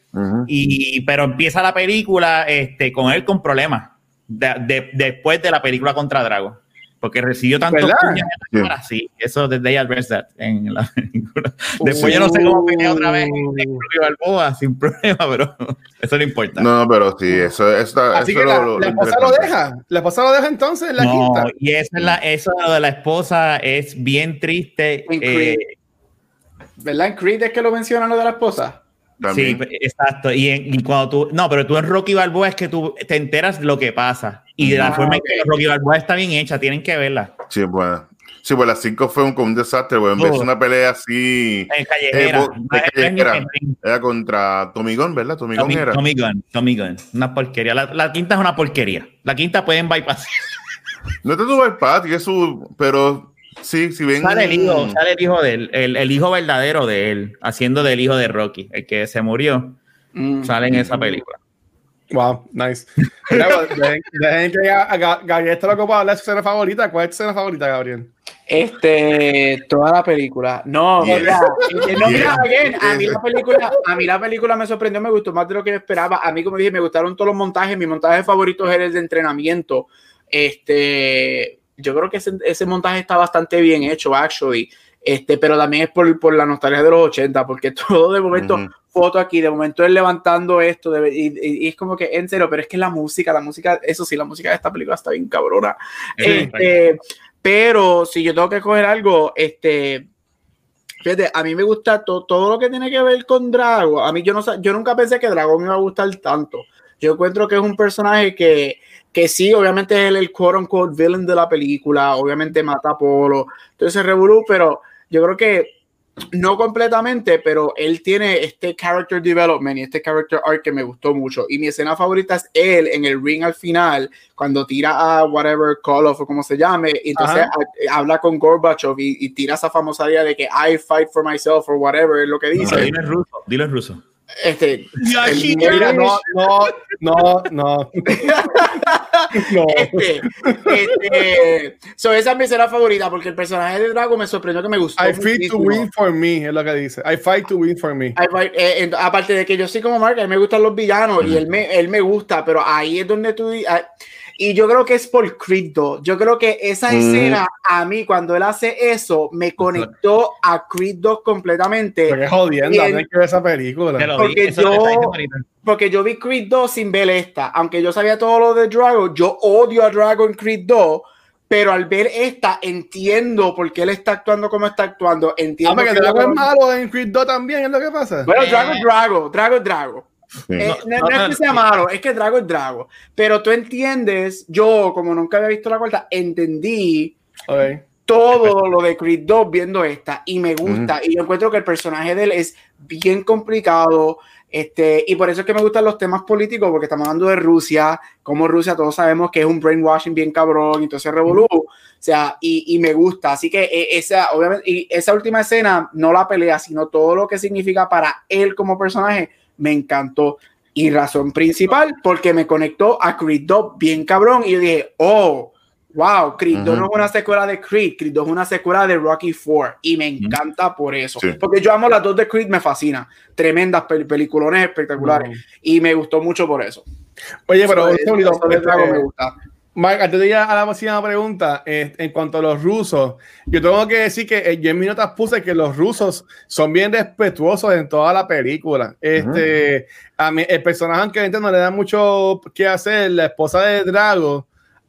y, pero empieza la película este, con él con problemas después de la película contra Drago porque recibió tantos puños en la cara, sí, eso desde ella address that en la película. Después yo no sé cómo venía otra vez en Balboa sin problema, pero eso no importa. No, pero sí, eso, eso Así eso que la, lo, la esposa lo deja, la esposa lo deja entonces en la no, quinta. Y esa es la, eso de la esposa es bien triste. Eh, ¿Verdad? En Creed es que lo mencionan lo de la esposa. Sí, exacto. Y, y, cuando tú, no, pero tú en Rocky Balboa es que tú te enteras lo que pasa. Y de la forma en que Rocky Balboa está bien hecha, tienen que verla. Sí, bueno. Sí, pues las 5 fue un, un desastre, en vez de una pelea así. En callejera. Eh, callejera era contra Tommy Gunn, ¿verdad? Tommy, Tommy Gunn era. Tommy Gunn, Tommy Gunn. Una porquería. La, la, quinta es una porquería. La quinta pueden bypass. No te tuvo bypass, eso, pero sí, si ven. Sale el hijo, sale el hijo de él, el, el, hijo verdadero de él, haciendo del hijo de Rocky, el que se murió. Mm. Sale en esa película. Wow, nice. Dejen que Gabriel está loco para hablar de su escena favorita. ¿Cuál es tu escena favorita, Gabriel? Este, toda la película. No, mira, no, mira, a mí la película, a mí la película me sorprendió, me gustó más de lo que esperaba. A mí, como dije, me gustaron todos los montajes. Mi montaje favorito es el de entrenamiento. Este, yo creo que ese, ese montaje está bastante bien hecho, actually. Este, pero también es por, por la nostalgia de los 80, porque todo de momento, foto aquí, de momento él levantando esto, y, es como que en serio, pero es que la música, la música, eso sí, la música de esta película está bien cabrona. Este, pero si yo tengo que coger algo, este, fíjate, a mí me gusta todo lo que tiene que ver con Drago. A mí yo no yo nunca pensé que Drago me iba a gustar tanto. Yo encuentro que es un personaje que, que sí, obviamente es el, el quote unquote villain de la película, obviamente mata a Polo, entonces revolú, pero yo creo que no completamente, pero él tiene este character development y este character arc que me gustó mucho. Y mi escena favorita es él en el ring al final, cuando tira a whatever Call of o como se llame, y entonces habla con Gorbachev y, tira esa famosa idea de que I fight for myself or whatever, es lo que dice. dilo en ruso, dilo en ruso. Este, mira, no, no, no, no. no. Este, este, so esa es mi escena favorita porque el personaje de Drago me sorprendió que me gustó. I fight to win for me, es lo que dice. I fight to win for me. Eh, aparte de que yo soy como Mark, a mí me gustan los villanos y él me, él me gusta, pero ahí es donde tú. Ah, y yo creo que es por Creed 2. Yo creo que esa escena, a mí, cuando él hace eso, me conectó a Creed 2 completamente. Porque jodiendo, hay que ver esa película. Porque yo, porque yo vi Creed 2 sin ver esta. Aunque yo sabía todo lo de Dragon, yo odio a Dragon Creed 2 pero al ver esta entiendo por qué él está actuando como está actuando. Entiendo ah, que, Drago es malo en Creed 2 también, es lo que pasa. Bueno, Drago es Drago, Drago es Drago. Eh, no, es que sea malo, es que Drago es Drago. Pero tú entiendes, yo como nunca había visto la cuarta, entendí todo lo de Creed 2 viendo esta y me gusta. Y yo encuentro que el personaje de él es bien complicado. Este, y por eso es que me gustan los temas políticos, porque estamos hablando de Rusia, como Rusia todos sabemos que es un brainwashing bien cabrón, entonces revolú, o sea, y, y, me gusta. Así que e, esa, obviamente, y esa última escena, no la pelea, sino todo lo que significa para él como personaje, me encantó. Y razón principal, porque me conectó a Creed 2 bien cabrón. Y yo dije, oh, wow, Creed 2 no es una secuela de Creed, Creed 2 es una secuela de Rocky 4. Y me encanta por eso. Porque yo amo las dos de Creed, me fascina. Tremendas peliculones espectaculares. Y me gustó mucho por eso. Oye, pero este, me gusta. Mike, antes de ir a la próxima pregunta, eh, en cuanto a los rusos, yo tengo que decir que eh, yo en mis notas puse que los rusos son bien respetuosos en toda la película. Este, a mí, el personaje, aunque no le da mucho que hacer, la esposa de Drago,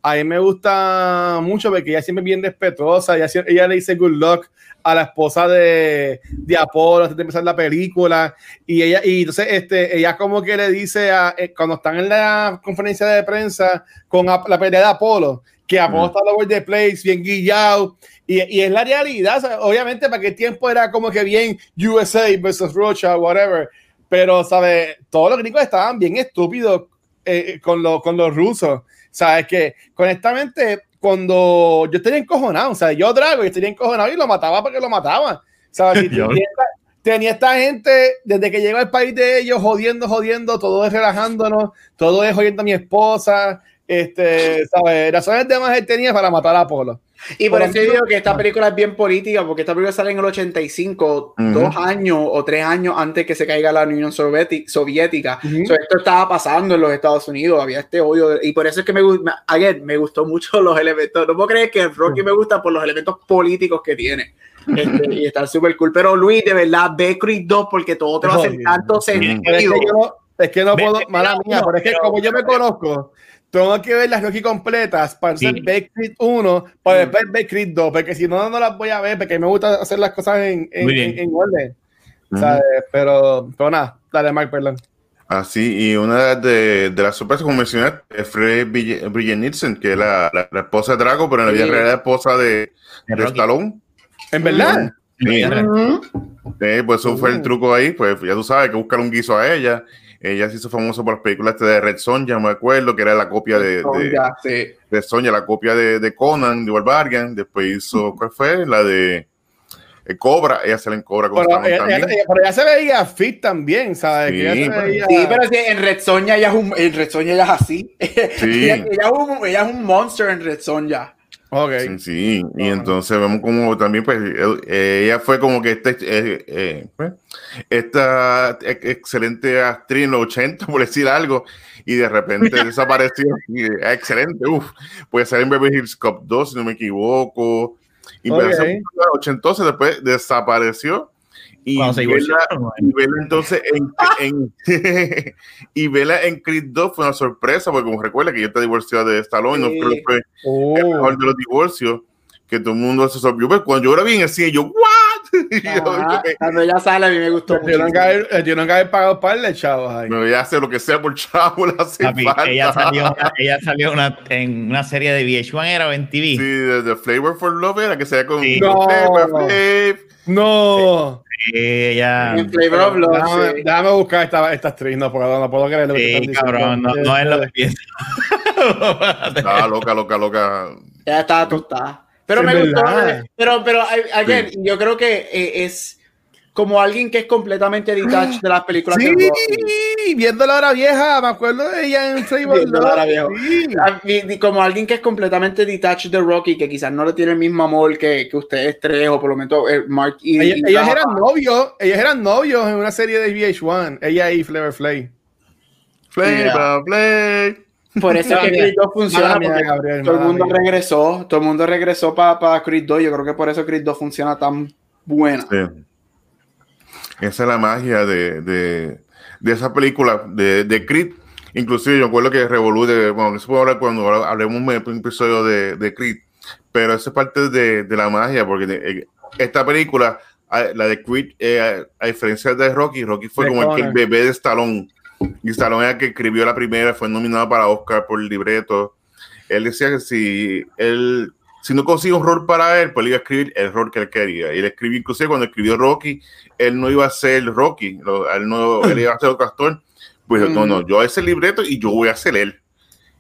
a mí me gusta mucho porque ella siempre es bien respetuosa, ella, ella le dice good luck a la esposa de, de Apolo antes de empezar la película y ella y entonces este ella como que le dice a, eh, cuando están en la conferencia de prensa con la pelea de Apolo que Apolo está over the place bien guillado y, y es la realidad obviamente para que tiempo era como que bien USA versus Russia whatever pero sabe todos los gringos estaban bien estúpidos eh, con, lo, con los rusos sabes que honestamente cuando yo estaría encojonado, o sea, yo Drago y estaría encojonado y lo mataba porque lo mataban. ¿Sabes? tenía, esta, gente desde que llegó al país de ellos jodiendo, jodiendo, todo es relajándonos, todo es jodiendo a mi esposa, este, ¿sabes? Razones de más él tenía para matar a Apolo. Y por, eso digo que esta película es bien política, porque esta película sale en el 85, dos años o tres años antes que se caiga la Unión Soviética. esto estaba pasando en los Estados Unidos, había este odio, y por eso es que me, ayer, me gustó mucho los elementos. No puedo creer que Rocky me gusta por los elementos políticos que tiene. Este, y está súper cool. Pero Luis, de verdad, ve Creed 2 porque todo te va a hacer tanto sentido. Es que, no, es que no puedo, mala mía, pero es que como yo me conozco, tengo que ver las Rocky completas para hacer sí. 1, para después ver Creed 2, porque si no, no las voy a ver, porque me gusta hacer las cosas en, en, orden. pero, pero nada, dale, Mark, perdón. Así, y una de, de las sorpresas, como mencioné, es Fred Bridget Nielsen, que es la, la, esposa de Drago, pero en la vida real es la esposa de, de Stallone. ¿En verdad? Sí. pues eso fue el truco ahí, pues ya tú sabes que buscar un guiso a ella ella se hizo famosa por las películas de Red Sonja, me acuerdo, que era la copia de, de, Sonja, la copia de, de Conan, de Barbarian. Después hizo, ¿cuál fue? La de Cobra, ella sale en Cobra con pero, ella, también. pero ella se veía fit también, ¿sabes? Sí, que veía... sí pero sí, en Red Sonja ella es un, en Red Sonja ella es así. Sí. ella, ella, es un, ella, es un, monster en Red Sonja. Okay. Sí, sí, y entonces vemos como también, pues, eh, ella fue como que este, eh, eh, pues, esta excelente actriz en los 80, por decir algo, y de repente desapareció. Y, excelente, uff, puede ser en Beverly Hills Cop 2, si no me equivoco. Y okay. 80 después desapareció y Vela, y Vela, entonces en, en y Vela en Creed 2 fue una sorpresa, porque como recuerda que yo te divorció de Stallone, sí. no creo que fue oh. el mejor de los divorcios, que todo el mundo se sorprendió. Pero cuando yo era bien así, yo, ¿what? Yo, cuando ella sale, a mí me gustó. Yo haber, yo nunca haber pagado par de chavos ahí. Me voy a hacer lo que sea por chavo, la hace ella salió, ella salió una, en una serie de VH1, era o en TV. Sí, de, The Flavor for Love era que sea con sí. no. No. Sí, ya. Déjame, sí. déjame buscar esta, esta actriz, no, porque no puedo creer lo que sí, cabrón, no, no, es lo que pienso. Estaba loca, loca, loca. Ya estaba tostada. Pero me gustó. Pero, pero, ayer, sí. yo creo que eh, es como alguien que es completamente detached de las películas sí, de viendo la hora vieja, me acuerdo de ella en Facebook. Sí. Como alguien que es completamente detached de Rocky, que quizás no le tiene el mismo amor que, que ustedes tres, o por lo menos eh, Mark y. Ellas, y ellas eran novios, ellas eran novios en una serie de VH1, ella y Flavor Flay. Flavor Flay. Por eso es que Creed 2 funciona, mía, Gabriel, todo el mundo mía. regresó, todo el mundo regresó para pa Creed 2, yo creo que por eso Creed 2 funciona tan buena. Sí. Esa es la magia de, de, de esa película de, de Creed. Inclusive yo recuerdo que Revolú, bueno, eso puedo hablar cuando hablemos un episodio de, de Creed, pero esa es parte de, de la magia, porque de, esta película, la de Creed, eh, a, diferencia de Rocky, Rocky fue como el, el, bebé de Stallone. Y Stallone era el que escribió la primera, fue nominado para Oscar por el libreto. Él decía que si él si no consigue un rol para él, pues él iba a escribir el rol que él quería. Y él escribió, inclusive cuando escribió Rocky, él no iba a ser Rocky, él, no, él iba a ser otro actor. Pues mm. no, no, yo ese libreto y yo voy a ser él.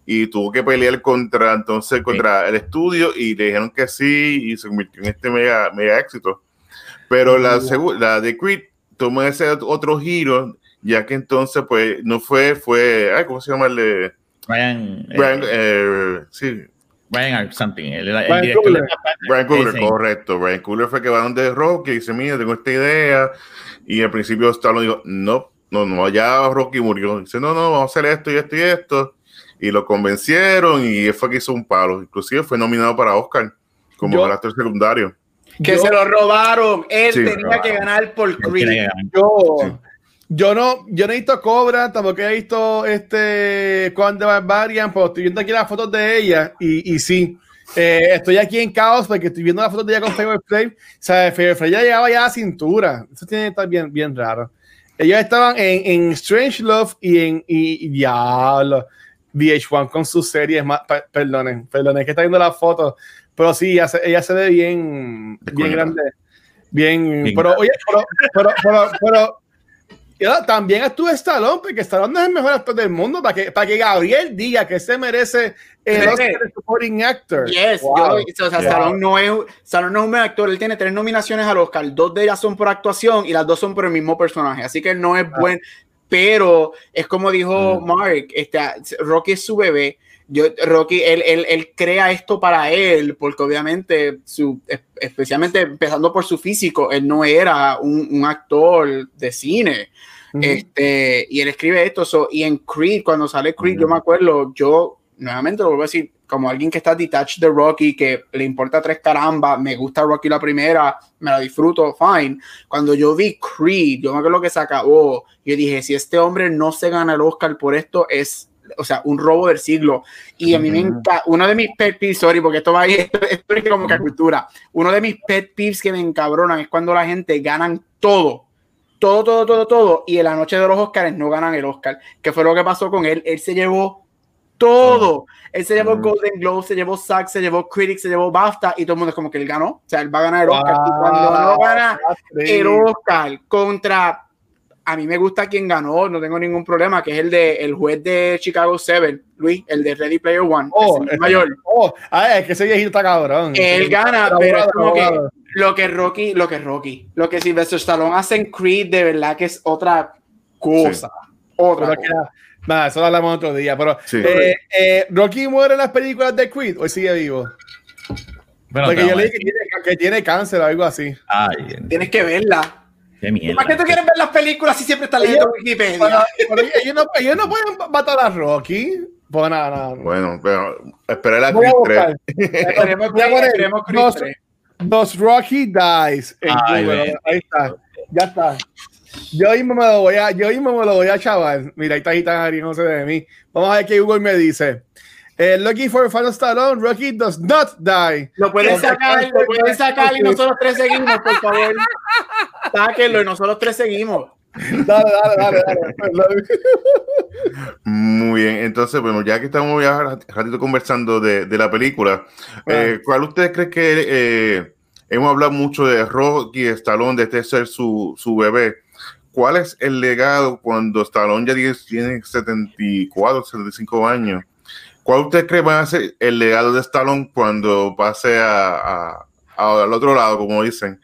Y tuvo que pelear contra, entonces, contra sí. el estudio y le dijeron que sí y se convirtió en este mega, mega éxito. Pero mm. la, la de Creed tomó ese otro giro, ya que entonces, pues, no fue, fue, ay, ¿cómo se llama el de... Brian, Brian eh, eh, sí, Brian something. El, el Brian Cooler, Brian Cooler correcto. Brian Cooler fue que va donde Rocky y dice, mira, tengo esta idea. Y al principio Stallone dijo, no, no, no, ya Rocky murió. Dice, no, no, vamos a hacer esto y esto y esto. Y lo convencieron y fue que hizo un palo. Inclusive fue nominado para Oscar como el actor secundario. Que Yo, se lo robaron. Él sí, tenía que ganar por Creed. Yo, sí. Yo no, yo no he visto Cobra, tampoco he visto este Conan de Barbarian, pero estoy viendo aquí las fotos de ella y, y sí, eh, estoy aquí en caos porque estoy viendo las fotos de ella con Favor Play. O sea, Favor Play ya llegaba ya a la cintura. Eso tiene que estar bien, bien raro. Ellos estaban en, en Strange Love y en y, y Diablo. VH1 con sus series más, perdonen, perdonen, que está viendo las fotos, pero sí, ella se, ella se ve bien, bien grande, bien, bien pero oye, pero, pero, pero, pero también estuvo Stallone, porque Stallone no es el mejor actor del mundo, para que, para que Gabriel diga que se merece el Oscar de Supporting Actor. Yes, wow. yo, o sea, yeah. Stallone, no es, Stallone no es un actor, él tiene tres nominaciones al Oscar, dos de ellas son por actuación y las dos son por el mismo personaje, así que él no es ah. buen, pero es como dijo mm. Mark, este, Rocky es su bebé, yo, Rocky, él, él, él, crea esto para él, porque obviamente, su, especialmente empezando por su físico, él no era un, un actor de cine. Uh -huh. este, y él escribe esto. So, y en Creed, cuando sale Creed, uh -huh. yo me acuerdo, yo nuevamente lo vuelvo a decir, como alguien que está detached de Rocky, que le importa tres caramba, me gusta Rocky la primera, me la disfruto, fine. Cuando yo vi Creed, yo me acuerdo que se acabó, yo dije, si este hombre no se gana el Oscar por esto, es o sea, un robo del siglo. Y a mí me encanta, uno de mis pet peeves, sorry, porque esto va ahí, esto, esto es como que cultura. Uno de mis pet peeves que me encabronan es cuando la gente ganan todo. Todo, todo, todo, todo. Y en la noche de los Oscars no ganan el Oscar. Que fue lo que pasó con él. Él se llevó todo. Él se llevó mm. Golden Globe, se llevó SAG, se llevó Critics, se llevó BAFTA y todo el mundo es como que él ganó. O sea, él va a ganar el Oscar. Wow. Y cuando no gana el Oscar contra a mí me gusta quien ganó, no tengo ningún problema, que es el de el juez de Chicago 7, Luis, el de Ready Player One, oh, el mayor. Oh, ah, es que ese viejito está cabrón. Él gana, pero es como que lo que Rocky, lo que Rocky, lo que Sylvester Stallone hace en Creed, de verdad que es otra cosa. Otra cosa. nada, eso lo hablamos otro día, pero eh, eh, Rocky muere en las películas de Creed, hoy sigue vivo. Porque yo leí que tiene, que tiene, cáncer o algo así. Ay, Tienes que verla. Qué mierda. ¿Para qué tú quieres ver las películas si siempre estás leyendo Wikipedia? ellos, no, ellos no pueden matar a Rocky. Pues nada, nada. Bueno, pero esperé la Creed 3. Esperemos Creed 3. Dos Rocky Dies. Ahí está. Ya está. Yo mismo me lo voy a, yo mismo me lo voy a chaval. Mira, ahí está Gitana no se de mí. Vamos a ver qué Google me dice. Eh, Lucky for Final Stallone, Rocky does not die. Lo pueden sacar, lo pueden sacar y nosotros tres seguimos, por favor. Sáquenlo y nosotros tres seguimos. Dale, dale, dale, dale. Muy bien, entonces, bueno, ya que estamos ya ratito conversando de, de la película, eh, ¿cuál ustedes creen que eh, hemos hablado mucho de Rocky Stallone, de este ser su, su bebé? ¿Cuál es el legado cuando Stallone ya tiene 74, 75 años? ¿Cuál usted cree va a ser el legado de Stallone cuando pase a, al otro lado, como dicen,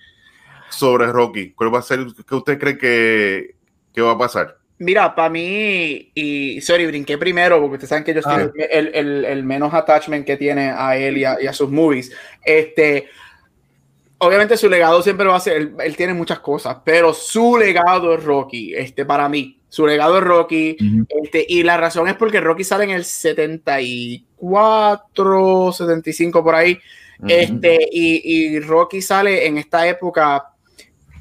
sobre Rocky? ¿Cuál va a ser, qué usted cree que, que va a pasar? Mira, para mí, y sorry, brinqué primero, porque ustedes saben que yo soy ah. el, el, el, menos attachment que tiene a él y a, y a, sus movies. Este, obviamente su legado siempre va a ser, él, él, tiene muchas cosas, pero su legado es Rocky, este, para mí. Su legado es Rocky. este, y la razón es porque Rocky sale en el 74, 75 por ahí. este, y, y, Rocky sale en esta época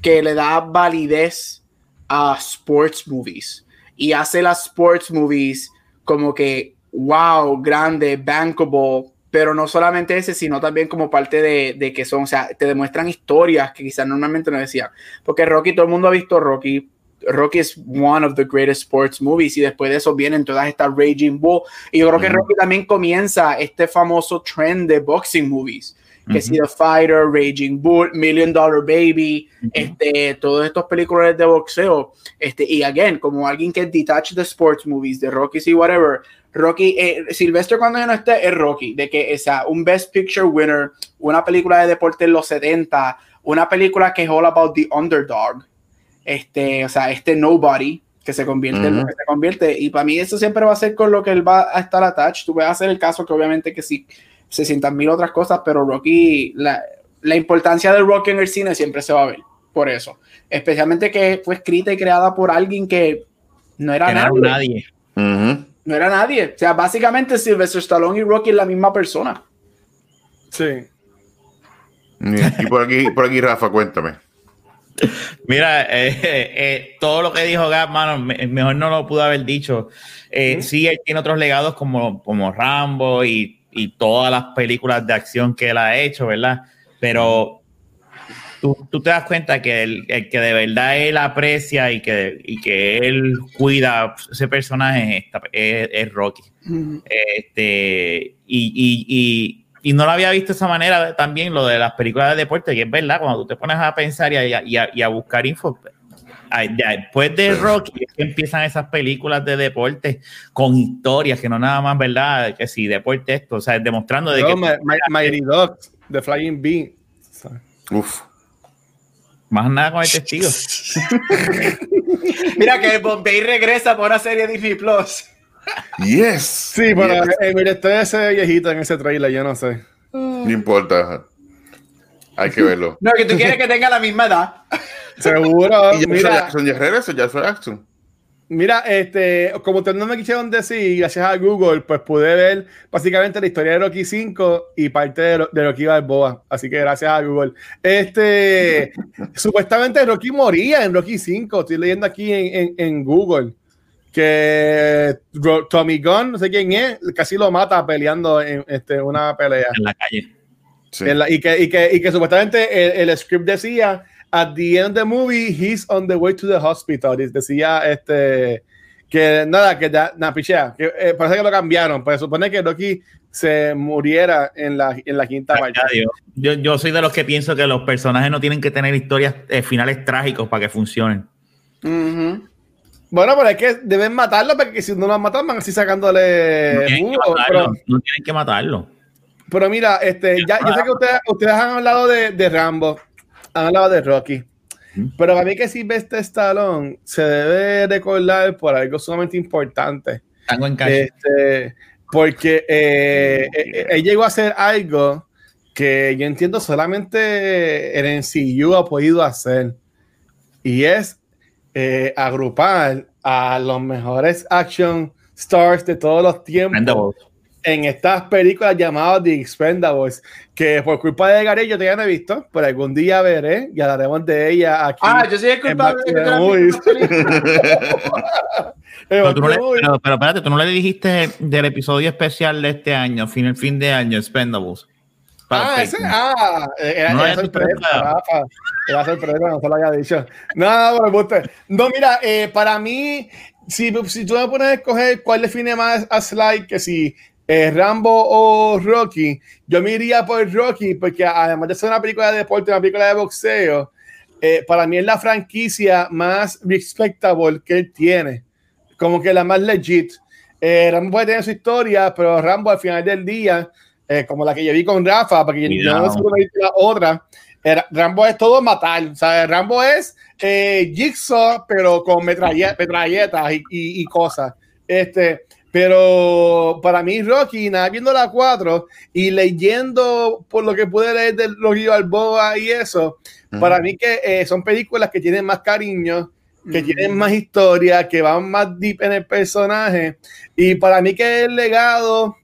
que le da validez a sports movies. Y hace las sports movies como que, wow, grande, bankable. Pero no solamente ese, sino también como parte de, de que son, o sea, te demuestran historias que quizás normalmente no decían. Porque Rocky, todo el mundo ha visto Rocky. Rocky es one of the greatest sports movies y después de eso vienen todas estas Raging Bull. Y yo creo que Rocky también comienza este famoso trend de boxing movies que si The Fighter, Raging Bull, Million Dollar Baby, este, todos estos películas de boxeo, este, y again, como alguien que detach de sports movies, de Rocky y whatever, Rocky, eh, Sylvester cuando ya no esté es Rocky, de que sea un Best Picture winner, una película de deporte en los 70, una película que es all about the underdog, este, o sea, este nobody que se convierte en lo que se convierte. Y para mí eso siempre va a ser con lo que él va a estar attached. Tú vas a hacer el caso que obviamente que sí, se sientan mil otras cosas, pero Rocky, la, la, importancia del Rocky en el cine siempre se va a ver por eso. Especialmente que fue escrita y creada por alguien que no era nadie. No era nadie. O sea, básicamente Sylvester Stallone y Rocky es la misma persona. Sí. Y por aquí, por aquí, Rafa, cuéntame. Mira, eh, eh, todo lo que dijo Gab, mano, mejor no lo pudo haber dicho. Eh, sí, él tiene otros legados como, como Rambo y, todas las películas de acción que él ha hecho, ¿verdad? Pero tú, te das cuenta que el, que de verdad él aprecia y que, que él cuida ese personaje es, Rocky. Este, y y no lo había visto de esa manera también lo de las películas de deporte, que es verdad, cuando tú te pones a pensar y a, buscar info, después de Rocky empiezan esas películas de deporte con historias que no nada más, ¿verdad? Que si deporte esto, o sea, demostrando de que... Mighty Ducks, The Flying Bee. Uf. Más nada con el testigo. Mira que Bombay regresa por una serie de Disney Plus. Yes. Sí, pero eh, mire, estoy ese viejito en ese trailer, yo no sé. No importa. Hay que verlo. No, que tú quieres que tenga la misma edad. Seguro. ¿Y mira, Jackson ya regresa? ¿Ya fue Jackson? Mira, este, como ustedes no me quisieron decir, gracias a Google, pues pude ver básicamente la historia de Rocky 5 y parte de, de Rocky Balboa. Así que gracias a Google. Este, supuestamente Rocky moría en Rocky 5. Estoy leyendo aquí en, en, en Google que Tommy Gunn, no sé quién es, casi lo mata peleando en este, una pelea. En la calle. Sí. y, que, y, que, y, que, supuestamente el, script decía, at the end of the movie, he's on the way to the hospital. Decía este, que nada, que nada, pichea, que eh, parece que lo cambiaron, pues supone que Rocky se muriera en la, en la quinta parte. Yo, yo soy de los que pienso que los personajes no tienen que tener historias eh, finales trágicos para que funcionen. Uh bueno, pero es que deben matarlo porque si no lo matan van así sacándole. No tienen, que, matarlo, no tienen que matarlo. Pero mira, este, ya, yo sé que ustedes, ustedes han hablado de, de, Rambo. Han hablado de Rocky. Pero para mí que si este Stallone se debe recordar por algo sumamente importante. en este, porque eh, eh, él llegó a hacer algo que yo entiendo solamente el NCU ha podido hacer. Y es eh, agrupar a los mejores action stars de todos los tiempos en estas películas llamadas The Expendables, que por culpa de Gary yo todavía no he visto, pero algún día veré y hablaremos de ella aquí. Ah, yo soy el culpable de pero, pero, pero, espérate, tú no le dijiste del episodio especial de este año, fin, el fin de año, Expendables. Ah, ese, ah, era, no era sorpresa, Rafa. Era sorpresa, no se lo había dicho. No, no, no mira, eh, para mí, si, si tú me pones a escoger cuál define más a Sly, que si eh, Rambo o Rocky, yo me iría por Rocky, porque además de ser una película de deporte, una película de boxeo, eh, para mí es la franquicia más respectable que él tiene, como que la más legit. Rambo puede tener su historia, pero Rambo al final del día eh, como la que yo vi con Rafa, porque yo no sé la otra. Rambo es todo matar, o sea, Rambo es eh, Jigsaw, pero con metralletas y, y, cosas. Este, pero para mí, Rocky, nada, viendo la 4 y leyendo por lo que pude leer de los Balboa y eso, para mí que eh, son películas que tienen más cariño, que tienen más historia, que van más deep en el personaje. Y para mí que el legado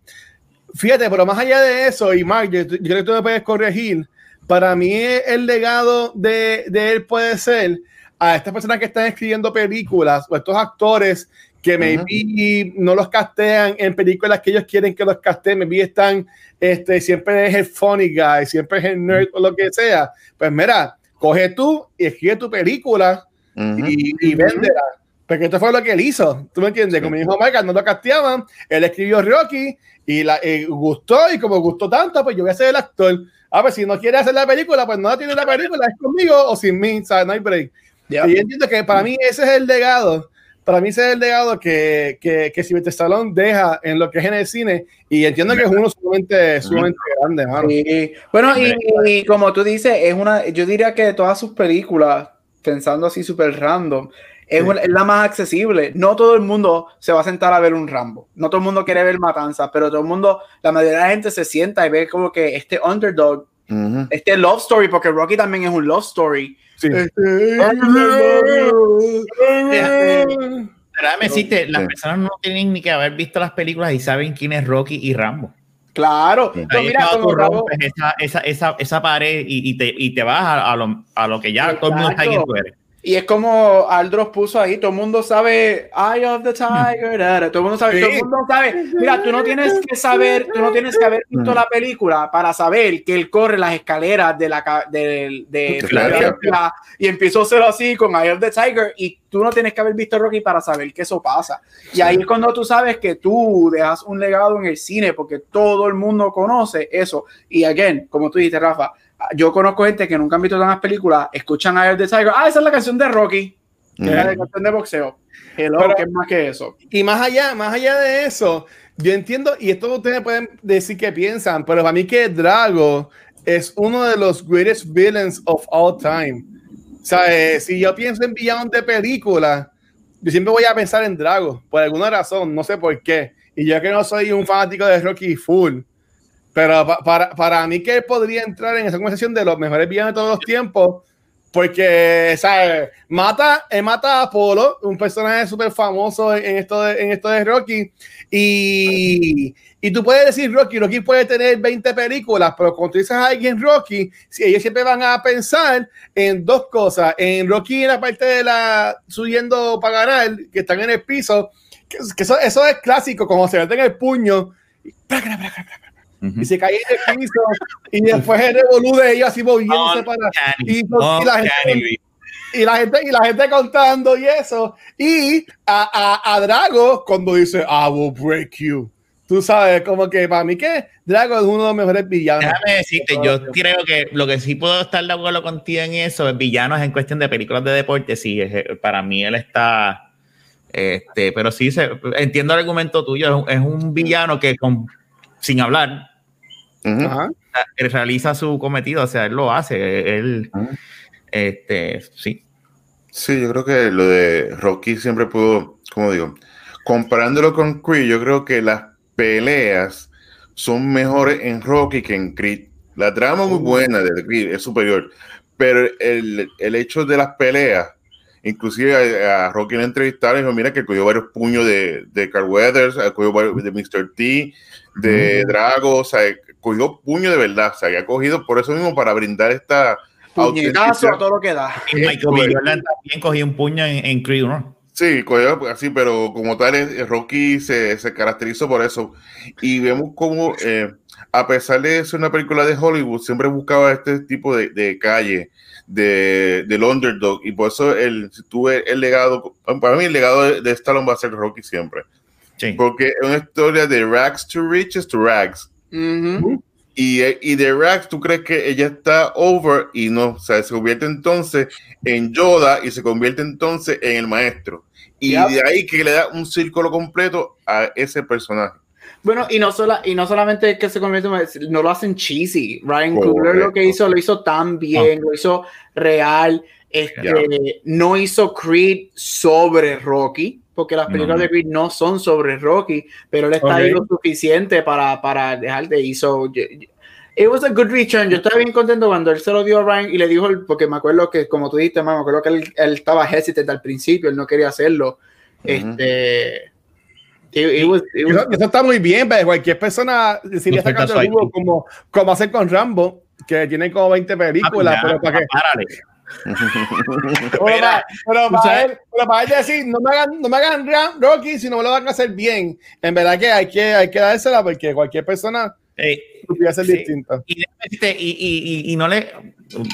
Fíjate, pero más allá de eso, y Mark, yo, creo que tú me puedes corregir, para mí el legado de, de, él puede ser a estas personas que están escribiendo películas o estos actores que maybe no los castean en películas que ellos quieren que los casteen, maybe están, este, siempre es el funny guy, siempre es el nerd o lo que sea. Pues mira, coge tú y escribe tu película y, y véndela. Porque esto fue lo que él hizo, ¿tú me entiendes? Como dijo Michael, no lo casteaban, él escribió Rocky y la eh, gustó y como gustó tanto, pues yo voy a ser el actor. A ver, si no quiere hacer la película, pues no tiene la película, es conmigo o sin mí, ¿sabes? No hay break. Y yo entiendo que para mí ese es el legado, para mí ese es el legado que, que, que Silvestre Stallone deja en lo que es en el cine y entiendo que es uno sumamente, sumamente grande, mano. Bueno, y, como tú dices, es una, yo diría que de todas sus películas, pensando así súper random, es, la más accesible. No todo el mundo se va a sentar a ver un Rambo. No todo el mundo quiere ver Matanza, pero todo el mundo, la mayoría de la gente se sienta y ve como que este underdog, este love story, porque Rocky también es un love story. Sí. Este, este, las personas no tienen ni que haber visto las películas y saben quién es Rocky y Rambo. Claro, mira, como rompes esa, esa, esa, esa, pared y, y, te, y te vas a, a, lo, a, lo, que ya todo el mundo está eres. Y es como Aldros puso ahí, todo el mundo sabe Eye of the Tiger, todo el mundo sabe, todo el mundo sabe. Mira, tú no tienes que saber, tú no tienes que haber visto la película para saber que él corre las escaleras de la de, de, y empezó a ser así con Eye of the Tiger y tú no tienes que haber visto Rocky para saber que eso pasa. Y ahí es cuando tú sabes que tú dejas un legado en el cine porque todo el mundo conoce eso. Y again, como tú dijiste, Rafa, yo conozco gente que nunca han visto tantas películas, escuchan a The Tiger, ah, esa es la canción de Rocky, que es la canción de boxeo. Hello, Pero, es más que eso. Y más allá, más allá de eso, yo entiendo, y esto ustedes pueden decir que piensan, pero para mí que Drago es uno de los greatest villains of all time. O sea, eh, si yo pienso en villanos de película, yo siempre voy a pensar en Drago, por alguna razón, no sé por qué. Y yo que no soy un fanático de Rocky full, pero para, para mí que podría entrar en esa conversación de los mejores villanos de todos los tiempos, porque, ¿sabes? Mata, él mata a Apolo, un personaje súper famoso en esto, de, en esto de Rocky, y, y tú puedes decir Rocky, Rocky puede tener 20 películas, pero cuando tú dices a alguien Rocky, ellos siempre van a pensar en dos cosas, en Rocky en la parte de la subiendo para ganar, que están en el piso, que, eso, eso, es clásico, como se meten el puño, y se cae en el piso y después el revolú de ella así moviéndose para y, la gente, y, la gente, y la gente contando y eso. Y a, a, a, Drago cuando dice I will break you tú sabes como que para mí que Drago es uno de los mejores villanos. Déjame decirte yo creo que lo que sí puedo estar de acuerdo contigo en eso es villanos en cuestión de películas de deporte sí para mí él está este, pero sí, se, entiendo el argumento tuyo. Es un, es un villano que con, sin hablar, él realiza su cometido, o sea, él lo hace, él, Este, sí. Sí, yo creo que lo de Rocky siempre pudo, como digo, comparándolo con Creed, yo creo que las peleas son mejores en Rocky que en Creed. La trama es muy buena de Creed, es superior, pero el, el hecho de las peleas, inclusive a, Rocky en entrevistaron y dijo, mira que cogió varios puños de, de Carl Weathers, cogió varios de Mr. T, de Drago, o sea, cogió puño de verdad, o sea, que ha cogido por eso mismo para brindar esta puñetazo a todo lo que da. Y Michael B. Jordan también cogió un puño en, en Creed, ¿no? Sí, así, pero como tal, Rocky se, se caracterizó por eso. Y vemos como, eh, a pesar de ser una película de Hollywood, siempre buscaba este tipo de, de calle, de, del underdog. Y por eso el, tuve el legado, para mí el legado de, de Stallone va a ser Rocky siempre. Sí. Porque es una historia de rags to riches to rags. Y, y de Rags, tú crees que ella está over y no, o sea, se convierte entonces en Yoda y se convierte entonces en el maestro. Y de ahí que le da un círculo completo a ese personaje. Bueno, y no, sola, y no solamente que se convierte, no lo hacen cheesy. Ryan Coogler lo que hizo, lo hizo tan bien, lo hizo real. Este, No hizo Creed sobre Rocky, porque las películas de Creed no son sobre Rocky, pero él está ahí lo suficiente para, para dejar de hizo. It was a good return. Yo estaba bien contento cuando él se lo dio a Ryan y le dijo, porque me acuerdo que, como tú dijiste, me acuerdo que él, él estaba hesitant al principio, él no quería hacerlo. Este. Eso, está muy bien, pero cualquier persona decidiría sacar el jugo como, como hacer con Rambo, que tiene como 20 películas, ah, pero para que. pero, para, pero, para él, pero para él decir, no me hagan, no me hagan Rocky si no me lo van a hacer bien. En verdad que hay que, hay que dársela porque cualquier persona sí. distinta. Y, y, y, no le,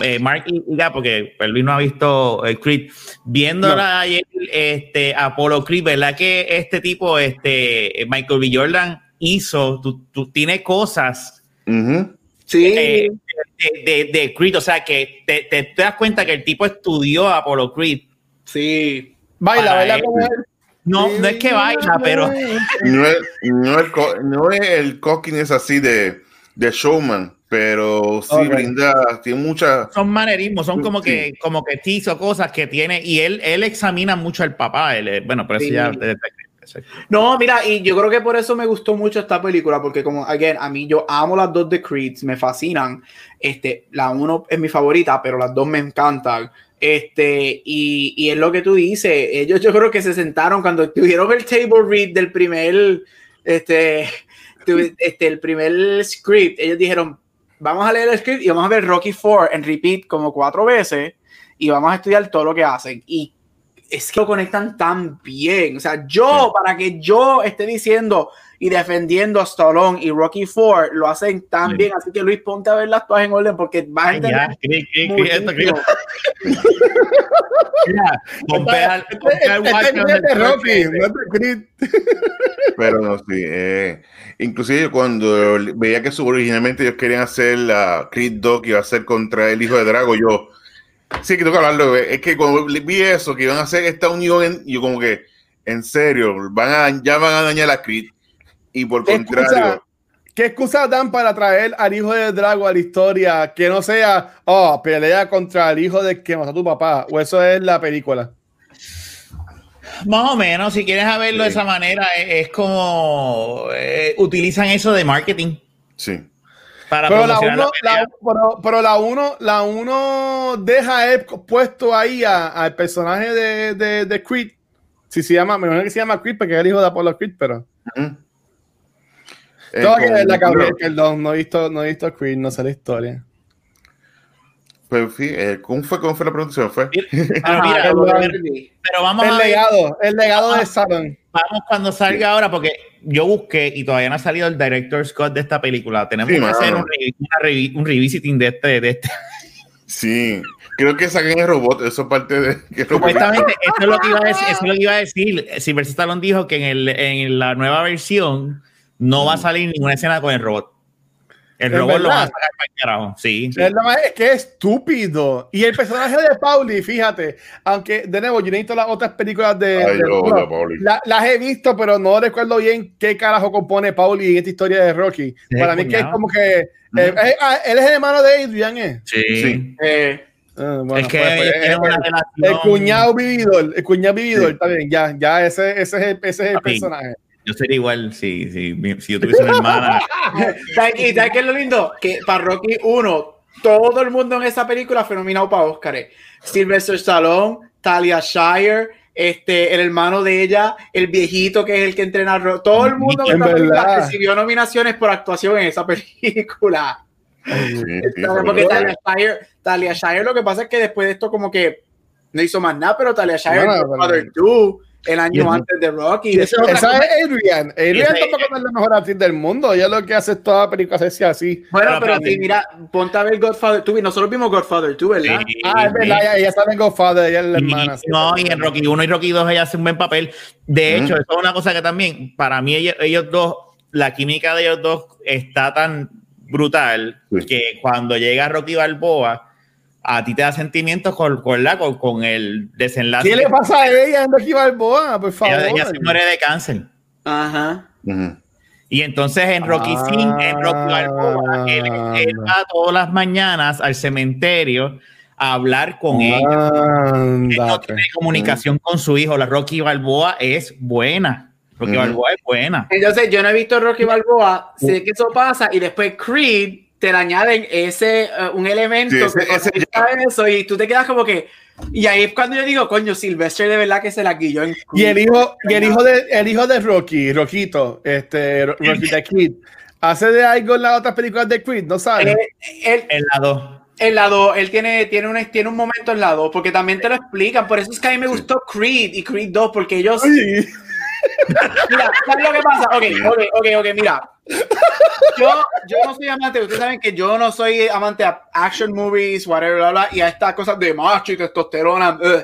eh, Mark y, ya, porque Luis no ha visto el Creed, viéndola ayer, este, Apolo Creed, ¿verdad que este tipo, este, Michael B. Jordan hizo, tú, tú tiene cosas sí. Eh, de, de, Creed, o sea, que te, te, das cuenta que el tipo estudió a Apolo Creed. Sí. Baila, baila no, no es que baila, pero. No es, no es, no es el cooking es así de, de showman, pero sí brinda, tiene muchas. Son manerismos, son como que, como que hizo cosas que tiene, y él, él examina mucho al papá. Él, bueno, pero eso ya. No, mira, y yo creo que por eso me gustó mucho esta película, porque como, again, a mí yo amo las dos de Creed, me fascinan. Este, la uno es mi favorita, pero las dos me encantan. Este, y, y es lo que tú dices, ellos yo creo que se sentaron cuando tuvieron el table read del primer, este, este, el primer script, ellos dijeron, vamos a leer el script y vamos a ver Rocky 4 en repeat como cuatro veces y vamos a estudiar todo lo que hacen. Y es que lo conectan tan bien. O sea, yo, para que yo esté diciendo y defendiendo a Stallone y Rocky Ford, lo hacen tan bien. Así que Luis, ponte a ver las todas en orden porque vas a entender. Pero no, sí. Eh, inclusive cuando veía que originalmente ellos querían hacer la Creed Dog y iba a ser contra el hijo de Drago, yo Sí, que tengo que hablarlo. Es que cuando vi eso, que iban a hacer esta unión, yo como que, en serio, van a, ya van a dañar a Creed. Y por contrario. ¿Qué excusa dan para traer al hijo de Drago a la historia que no sea, oh, pelea contra el hijo de que mató a tu papá? ¿O eso es la película? Más o menos, si quieres verlo de esa manera, es, como eh, utilizan eso de marketing. Sí pero, la uno, la, pero, la uno, la uno deja él puesto ahí al personaje de, de, de, Creed. Si se llama, me imagino que se llama Creed porque es el hijo de Apollo Creed, pero. Todo que la cabeza, perdón, no he visto, no he visto Creed, no sé la historia. Pues sí, eh, ¿cómo fue, cómo fue la producción? Fue. Pero, mira, pero vamos el legado, el legado de Saturn. Vamos cuando salga ahora, porque yo busqué y todavía no ha salido el director Scott de esta película. Tenemos que hacer un, un, revisiting de este, de este. Sí, creo que saquen el robot, eso es parte de. Supuestamente, eso es lo que iba a decir. Eso es lo que iba a decir. Silver Stallone dijo que en, el, en la nueva versión no va a salir ninguna escena con el robot. El robot lo va a sacar para el carajo, sí. Es, que es estúpido. Y el personaje de Pauli, fíjate, aunque de nuevo yo he visto las otras películas de. las he visto, pero no recuerdo bien qué carajo compone Pauli en esta historia de Rocky. Para mí, que es como que. Eh, eh, ah, él es el hermano de Adrian, ¿eh? Sí. Eh, Uh, bueno, es que pues, pues, el, el, el, cuñado vividor, el cuñado vividor, sí. está bien, ya, ya ese, ese es el, ese es el personaje. Yo sería igual si, si, si yo tuviese una hermana. ¿Y sabes qué es lo lindo? Que para Rocky 1, todo el mundo en esa película fue nominado para Oscar. Sylvester Stallone, Talia Shire, este, el hermano de ella, el viejito que es el que entrena a Todo el mundo en recibió nominaciones por actuación en esa película. Porque Talia Shire, Talia Shire, lo que pasa es que después de esto, como que no hizo más nada, pero Talia Shire, no, Mother 2 el año antes de Rocky. Esa, es Adrian. Adrian tampoco es la mejor actriz del mundo. Ella lo que hace es toda película hacerse así. Bueno, pero, pero mira, ponte a ver Godfather 2. Nosotros vimos Godfather 2, ¿verdad? Sí, ah, es verdad, ella, ella sabe en Godfather, ella es la hermana. no, y en Rocky 1 y Rocky 2 ella hace un buen papel. De hecho, eso es una cosa que también, para mí, ellos, ellos dos, la química de ellos dos está tan brutal que cuando llega Rocky Balboa a ti te da sentimientos con, con, la, con, con, el desenlace. ¿Qué le pasa a ella en Rocky Balboa? Por favor. Ella, ella, se muere de cáncer. Ajá. Uh -huh. Y entonces en Rocky ah, en Rocky Balboa, él, él, va todas las mañanas al cementerio a hablar con ah, ella. Él no tiene comunicación con su hijo. La Rocky Balboa es buena. Rocky uh -huh. Balboa es buena. Entonces yo no he visto Rocky Balboa, sé que eso pasa y después Creed te le añaden ese, uh, un elemento sí, ese, ese, eso y tú te quedas como que y ahí es cuando yo digo, coño, Silvestre de verdad que se la guilló en Y el hijo, y el hijo de el hijo de Rocky, Roquito, este Rocky the Kid, hace de algo en las otras películas de Creed, ¿no sabes? Eh, el lado el lado, él tiene, tiene, un, tiene un momento en lado, porque también te lo explican. Por eso es que a mí me gustó Creed y Creed 2, porque ellos. Sí. Mira, ¿sabes lo que pasa? Ok, ok, ok, ok, mira. Yo, yo no soy amante, ustedes saben que yo no soy amante a action movies, whatever, bla, bla, y a estas cosas de macho y testosterona. Uh.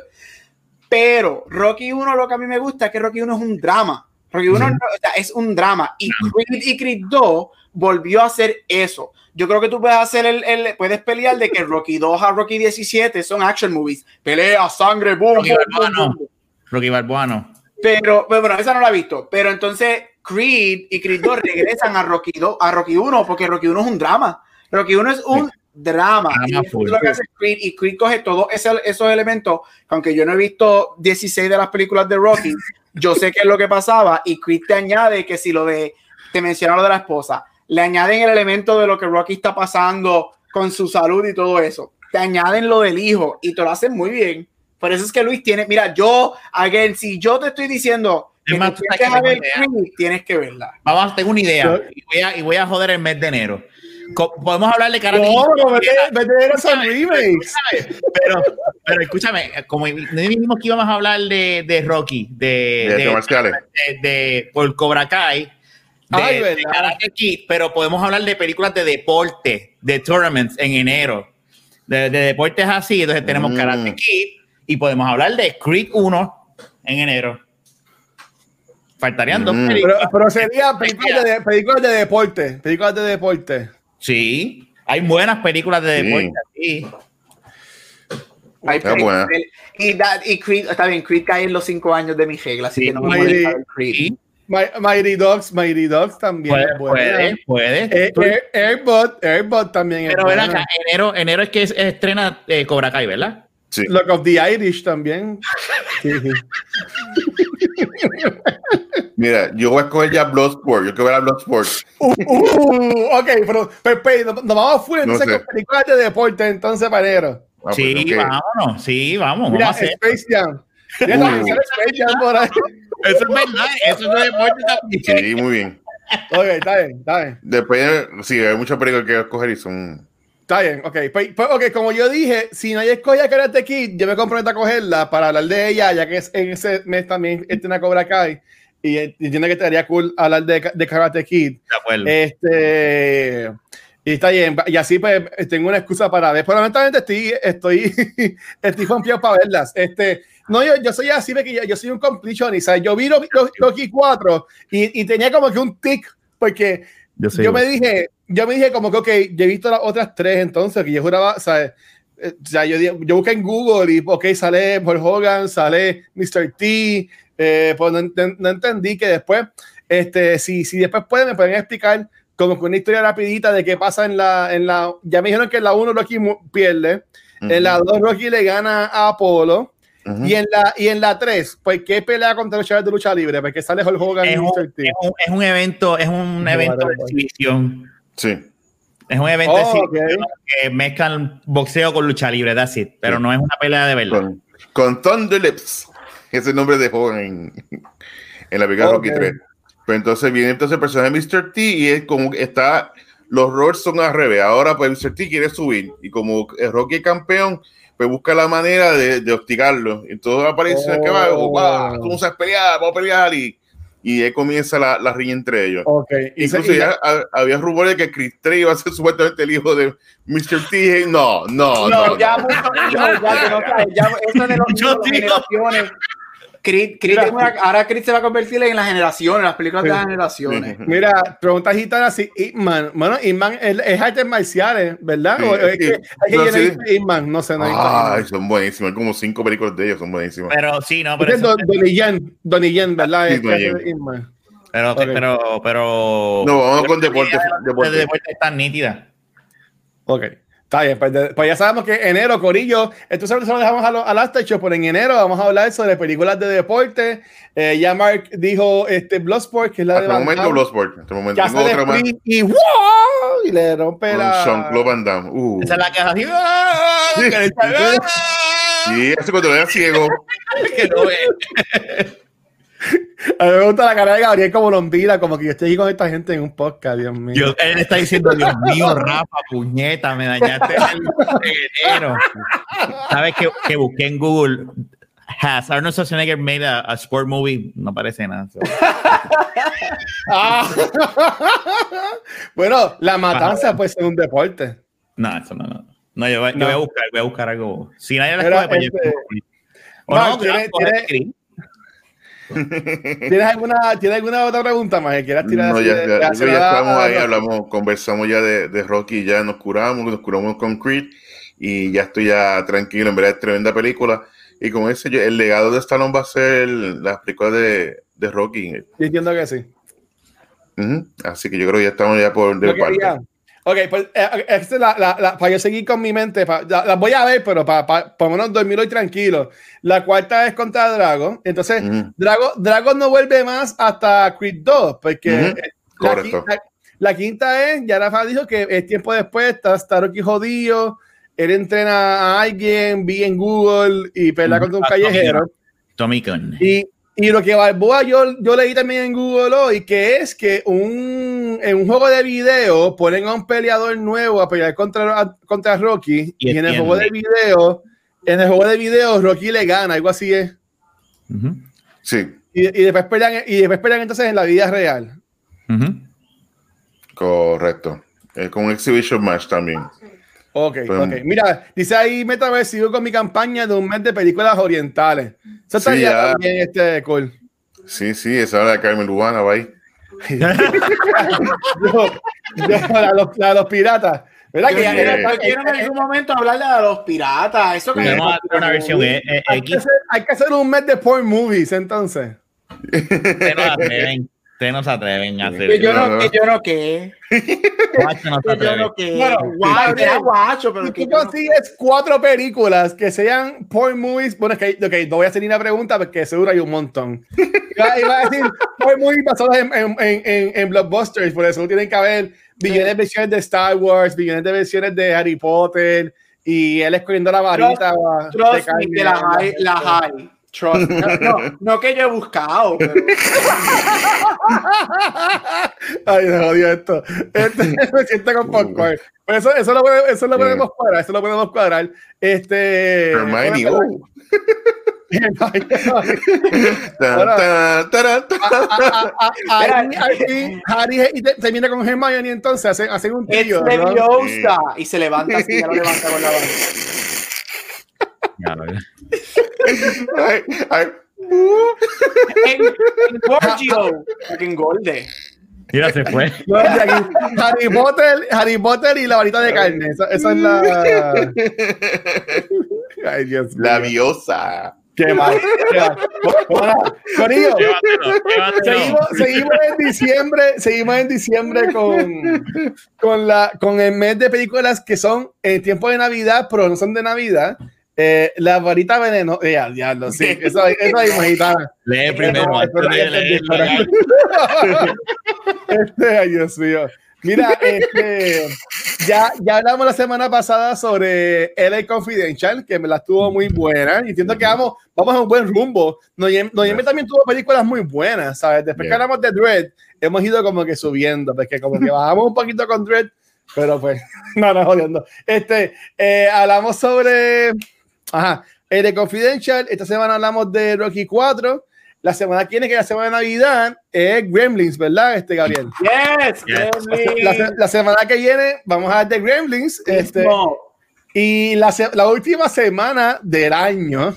Pero Rocky 1 lo que a mí me gusta es que Rocky 1 es un drama. Rocky 1 mm. o sea, es un drama. Y Creed y Creed 2 volvió a hacer eso. Yo creo que tú puedes hacer el, el, puedes pelear de que Rocky 2 a Rocky 17 son action movies. Pelea, sangre, boom, Rocky Balboa no. Rocky Balboa no. Pero, bueno, esa no la he visto. Pero entonces Creed y Creed 2 regresan a Rocky 2, a Rocky 1, porque Rocky 1 es un drama. Rocky 1 es un drama. y lo que hace Creed, y Creed coge todos esos elementos, aunque yo no he visto 16 de las películas de Rocky, yo sé qué es lo que pasaba, y Creed te añade que si lo de, te menciona lo de la esposa, le añaden el elemento de lo que Rocky está pasando con su salud y todo eso. Te añaden lo del hijo y te lo hacen muy bien. Por eso es que Luis tiene, mira, yo, again, si yo te estoy diciendo que más, tú tienes, que ver Creed, tienes que verla. Vamos, tengo una idea y voy, a, y voy a joder el mes de enero. Podemos hablar de karate. No, no, vete son remakes. Pero, pero escúchame, como dijimos que íbamos a hablar de, de Rocky, de, de, de, de, de por Cobra Kai, de, Ay, de Karate Kid, pero podemos hablar de películas de deporte, de tournaments en enero. De, de deportes así, entonces tenemos mm. Karate Kid y podemos hablar de Creed 1 en enero. Faltarían mm. dos películas. Pero, pero sería películas de, películas de deporte. Películas de deporte. Sí, hay buenas películas de deporte. Sí. Hay buena. Y, y Creed, está bien, Creed cae en los cinco años de mi regla, así sí, que no me Mighty, Creed. Mighty Dogs, Mighty Dogs también puede, es buena. Puede, puede. Eh, Air, Airbot, Airbot también Pero ven acá, enero, enero es que es, estrena eh, Cobra Kai, ¿verdad? Sí. Look of the Irish también. Sí. Mira, yo voy a escoger ya Bloodsport. Yo quiero ver a Bloodsport. Uh, uh, ok, pero, pero, pero nos vamos full entonces no sé. con películas de deporte entonces para enero. Ah, sí, pues, okay. vámonos. Sí, vamos. Mira, vamos a. Space Jam. Uh. Space Jam por ahí. Eso es verdad. Eso es de deporte también. Sí, muy bien. Ok, está bien, está bien. Después, sí, hay muchas películas que escoger y son Está bien, ok. Pues, pues, ok, como yo dije, si no hay escolla Karate Kid, yo me comprometo a cogerla para hablar de ella, ya que es, en ese mes también este una Cobra Kai. Y entiendo que estaría cool hablar de, de Karate Kid. De acuerdo. Este. Y está bien. Y así pues tengo una excusa para ver. Pero honestamente estoy, estoy, estoy confiado para verlas. Este. No, yo, yo soy así, que yo, yo soy un completionist. Yo vi Rocky 4 y, y tenía como que un tic, porque yo, yo me dije, yo me dije como que, ok, yo he visto las otras tres entonces, que yo juraba, ¿sabes? Eh, o sea, yo, yo busqué en Google y, ok, sale Paul Hogan, sale Mr. T, eh, pues no, no, entendí que después, este, si, si después pueden, me pueden explicar como que una historia rapidita de qué pasa en la, en la, ya me dijeron que en la 1 Rocky pierde, En la 2, Rocky le gana a Apolo. Y en la y en la 3, pues qué pelea contra los chavales de lucha libre, porque sale Hulk Hogan es y un, Mr. T. es un, es un evento, es un evento de exhibición. Sí. Es un evento Oh, que mezclan boxeo con lucha libre, that's it. Pero Sí. no es una pelea de verdad. Con, con Thunder Lips. Es el nombre de Hogan en, la película Ok. Rocky 3. Pero entonces viene entonces el personaje de Mr. T y es como que está. Los roles son al revés. Ahora, pues Mr. T quiere subir. Y como el Rocky es campeón, pues busca la manera de, de hostigarlo. Entonces aparece el que va, Oh. "Guau, tú no sabes pelear, vamos a pelear. Y, y ahí comienza la, la riña entre ellos. Ok. Y se- Incluso y- ya ha- había rumores de que Chris Trey iba a ser supuestamente el hijo de Mr. T. No, no, no. No, ya ya no cae, ya eso de los Creed- Creed Mira. es una- ahora Creed se va a convertir en las generaciones, en las películas de las generaciones. Mira, pregunta gitana si Hitman, bueno, Hitman es, es artes marciales, ¿verdad? Sí, o es sí. que, es que No, sí. Hitman, no sé, no Ay, son buenísimos. Hay como cinco películas de ellos, son buenísimas. Pero sí, no, pero, Este es eso- Don- Donnie Yen, Donnie Yen, ¿verdad? Sí, Es. Hitman. pero, pero, pero. No, vamos con deporte, la de- deporte. de deporte está nítida. Ok. Está bien, pues, de- pues ya sabemos que enero, Corillo, esto se lo dejamos a lo- al After Show, pero en enero vamos a hablar sobre películas de deporte. Eh, ya Mark dijo este Bloodsport, que es la Hasta de el Van momento, Bloodsport. Hasta el momento. hace Tengo otra más. y ¡wow! Y le rompe Con la... Jean-Claude Van Damme. Uh. Esa es la que hace así. ¡ah! Sí. Sí, eso cuando era ciego. que no ve. A mí me gusta la cara de Gabriel como lombira, como que yo estoy aquí con esta gente en un podcast, Dios mío. Él está diciendo, Dios mío, Rafa, puñeta, me dañaste el enero. ¿Sabes que, que busqué en Google? Has Arnold Schwarzenegger made a, a sport movie? No parece nada. so. Ah. bueno, la matanza puede ser un deporte. No, eso no, no. No, yo, voy- yo No. voy a buscar, voy a buscar algo. Si nadie la escoge, pues este, escojo. O Mark, no, ¿tiene- yo coger tiene- Chris. ¿Tienes alguna, ¿Tienes alguna otra pregunta más que quieras tirar? No, ya, de- ya, ya estamos ahí, hablamos, conversamos ya de, de Rocky, ya nos curamos, nos curamos con Creed y ya estoy ya tranquilo, en verdad es tremenda película. Y como dice yo, el legado de Stallone va a ser las películas de, de Rocky. Yo entiendo que sí. Así que yo creo que ya estamos ya por de parte. Ok, pues eh, esta es la, la, la- para yo seguir con mi mente, pa- la, la voy a ver, pero para, para, por lo menos dormir hoy tranquilo. La cuarta es contra Dragon. Entonces, Ujú. Dragon, Dragon no vuelve más hasta Creed 2, porque eh, la, correcto. quinta, la quinta es, ya Rafa dijo que es tiempo después, está, Rocky jodido, él entrena a alguien, vi en Google y pelea Ujú. contra un Ah, Tommy callejero. Gunn. Tommy Gunn. Y, y lo que Balboa yo, yo leí también en Google hoy, que es que un, en un juego de video ponen a un peleador nuevo a pelear contra, a- contra Rocky y, Y en el juego de video, en el juego de video Rocky le gana, algo así es. Sí, Y, y después pelean, y después pelean entonces en la vida real. correcto. Es como un exhibition match también. Ok, ok. Mira, dice ahí Metaverse, sigo con mi campaña de un mes de películas orientales. Eso está Sí, ya también este cool. Sí, sí, esa era de Carmen Lubana, va ahí. Yo- yo- la, los, piratas. ¿Verdad Yo que quiero, en algún momento hablarle a los piratas. Eso que Vamos a hacer una versión eh, eh, hay, que X. hacer, hay que hacer un mes de porn movies entonces. Atreven. Ustedes no se atreven a Que hacer yo eso. no, que yo no qué. Guacho no se Que yo atreve. no qué. Bueno, Guau, sí. era guacho, pero Si que tú yo no- consigues cuatro películas que sean porn movies, bueno, es que ok, no voy a hacer ni una pregunta porque seguro hay un montón. Iba, iba a decir porn movies basados en, en, en, en- blockbusters, por eso tienen que haber billones de versiones de Star Wars, billones de versiones de Harry Potter y él escogiendo la varita. de Trust me, carne. que la hay, la hay. Trust me. No, no, no que yo he buscado, pero Ay, me jodió esto. Este, me siento con popcorn. Pero eso, eso, lo, podemos- eso lo podemos cuadrar. Eso lo podemos cuadrar. Este. Hermione, bueno, Harry, y te- termina con Hermione entonces hacen, hacen un. Leviosa. Y se levanta así, ya lo levanta con la mano. Veo. Ay, ay. En, en Gorgio, en Golde. Mira, se fue. No, Harry Potter, Harry Potter y la varita de carne. Esa, esa es la. Ay, Dios mío. Labiosa. Qué mal. Corillo, seguimos, seguimos, en diciembre, seguimos en diciembre con, con, la, con el mes de películas que son en tiempo de Navidad, pero no son de Navidad. Eh, la varita veneno, eh, ya, diablo, sí, eso, eso ahí mojitana. Lee primero, este, ay, Dios mío. Mira, este, ya, ya hablamos la semana pasada sobre LA Confidential, que me la estuvo muy buena. Y entiendo que vamos, vamos a un buen rumbo. Noyembe también tuvo películas muy buenas, ¿sabes? Después que hablamos de Dread, hemos ido como que subiendo, porque como que bajamos un poquito con Dread, pero pues, no, no, jodiendo. Este, eh, hablamos sobre, ajá, LA Confidential. Esta semana hablamos de Rocky 4. La semana que viene, que la semana de Navidad, es Gremlins, ¿verdad, este Gabriel? Yes, Gremlins. La, semana que viene vamos a ver de Gremlins. Este, y la, la última semana del año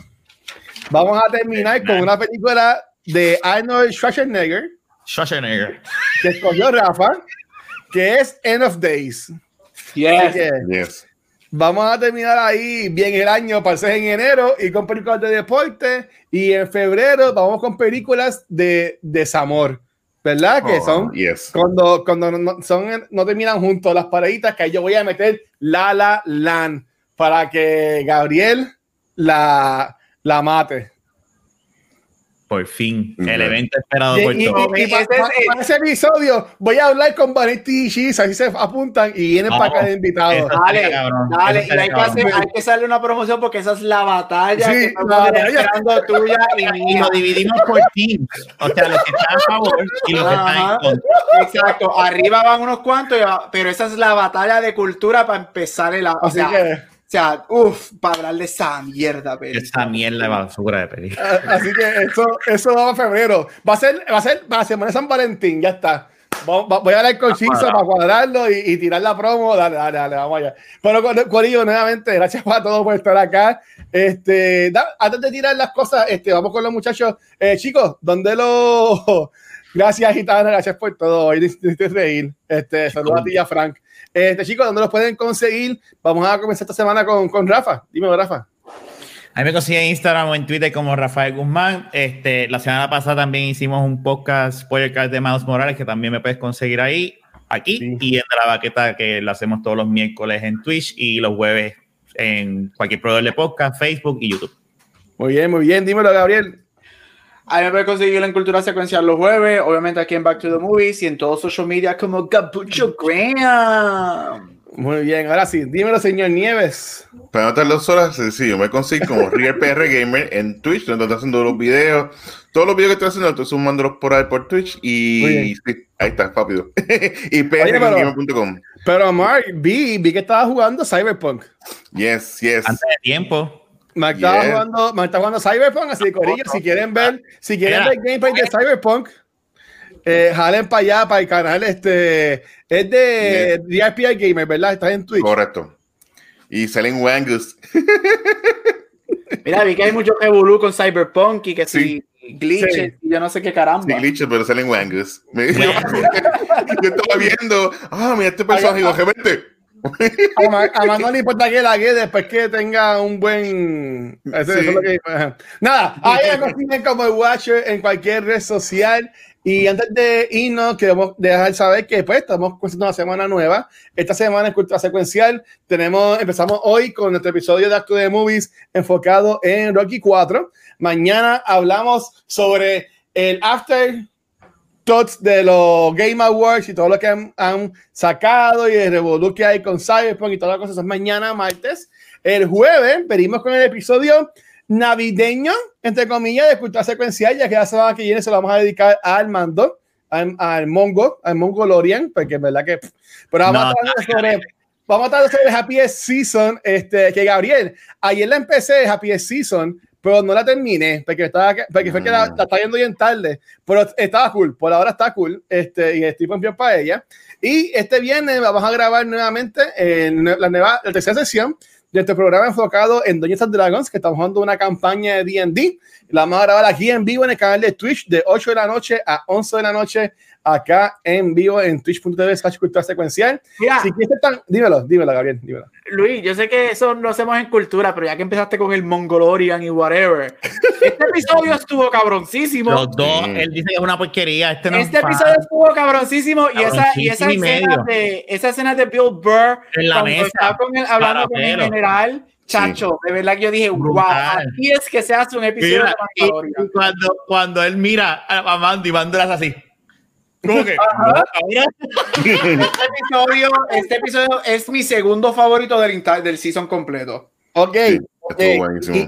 vamos a terminar con una película de Arnold Schwarzenegger. Schwarzenegger. Que escogió Rafa, que es End of Days. Yes. yes. Vamos a terminar ahí bien el año, para en enero y con películas de deporte. Y en febrero vamos con películas de desamor, ¿verdad? que oh, son cuando, cuando no, son, no terminan juntos las paraditas, que ahí yo voy a meter La La Land para que Gabriel la, la mate. Por fin, el evento esperado por todos. Y, para, ese episodio voy a hablar con Vanetti y Cheese, así se apuntan y vienen para acá de invitados. Dale, dale, y hay que, hacer, hay que hacerle una promoción porque esa es la batalla sí, que la batalla. esperando tuya y, y lo dividimos por teams. O sea, los que están a favor y los que están en contra. Exacto, arriba van unos cuantos, pero esa es la batalla de cultura para empezar el... O sea, que, o sea, uff, para hablar de esa mierda, pero. Esa mierda de basura de. Ah, así que eso, eso va a febrero. Va a ser, va a ser para la semana de San Valentín, ya está. Voy a hablar con Chizo para cuadrarlo y, tirar la promo. Dale, dale, dale, vamos allá. Pero Corillo, nuevamente, gracias a todos por estar acá. Este, antes de tirar las cosas, este, vamos con los muchachos. Eh, chicos, ¿dónde lo. Gracias, Gitana, gracias por todo. Hoy necesito reír. Este, saludos a ti y a Frank. Este, chicos, ¿dónde los pueden conseguir? Vamos a comenzar esta semana con, con Rafa. Dime, Rafa. A me consiguen en Instagram o en Twitter como Rafael Guzmán. Este, la semana pasada también hicimos un podcast spoiler card de Miles Morales que también me puedes conseguir ahí, aquí y en la baqueta que lo hacemos todos los miércoles en Twitch y los jueves en cualquier proveedor de podcast, Facebook y YouTube. Muy bien, muy bien. Dímelo, Gabriel. Ahí me puede conseguir en Cultura Secuencial los jueves, obviamente aquí en Back to the Movies y en todos social media como Capucho Graham. Muy bien, ahora sí, dímelo, señor Nieves. Para no tardar horas, sencillo, me consigo como Real PR Gamer en Twitch, donde estoy haciendo los videos. Todos los videos que estoy haciendo, estoy sumándolos por ahí por Twitch y sí, ahí está, rápido. y prgamer.com. Pero Mark, vi, vi que estaba jugando Cyberpunk. Yes, yes. Antes de tiempo. Me estaba jugando, me está jugando Cyberpunk, así que Corillo, si quieren ver, si quieren ver gameplay de Cyberpunk, eh, jalen para allá, para el canal, este, es de DRPI Gamer, ¿verdad? Está en Twitch. Correcto. Y salen Wangus. Mira, vi que hay mucho evolú con Cyberpunk y que sí. si glitches y yo no sé qué caramba. Sí, glitches, pero salen Wangus. yo estaba viendo, ah, mira este personaje, y a, mí no le importa que la que después que tenga un buen. Nada, ahí me consiguen como el Watcher en cualquier red social. Y antes de irnos, queremos dejar saber que pues, estamos comenzando una semana nueva. Esta semana en Cultura Secuencial tenemos, empezamos hoy con nuestro episodio de Acto de Movies enfocado en Rocky 4. Mañana hablamos sobre el After thoughts de los Game Awards y todo lo que han, sacado y el revolú que hay con Cyberpunk y todas las cosas. mañana, martes. El jueves venimos con el episodio navideño, entre comillas, de cultura secuencial, ya que la semana que viene se lo vamos a dedicar al mando, al, Mongo, al Mongo Lorian, porque es verdad que. Pero vamos a hablar sobre. Vamos a hablar sobre Happy Season, este, que Gabriel, ayer la empecé, Happy Season, pero no la terminé porque, estaba, porque fue que la, la estaba yendo bien tarde, pero estaba cool, por ahora está cool, este, y estoy bien para ella. Y este viernes vamos a grabar nuevamente en la, nueva, la tercera sesión de este programa enfocado en Doña Dragons, que estamos jugando una campaña de D&D. La vamos a grabar aquí en vivo en el canal de Twitch de 8 de la noche a 11 de la noche acá en vivo en twitch.tv slash cultura secuencial. si quieres tan, dímelo, dímelo, Gabriel, dímelo. Luis, yo sé que eso lo hacemos en cultura, pero ya que empezaste con el Mongolorian y whatever, este episodio estuvo cabroncísimo. Los dos, él dice que es una porquería. Este, este episodio estuvo cabroncísimo y esa, y esa escena de esa escena de Bill Burr en la mesa, con el, hablando con el general Chacho, de verdad que yo dije, wow, aquí es que se hace un episodio de y, cuando, cuando él mira a Mandy, Mandy así. ¿Cómo que? este, episodio, este episodio es mi segundo favorito del, del season completo. Ok. okay.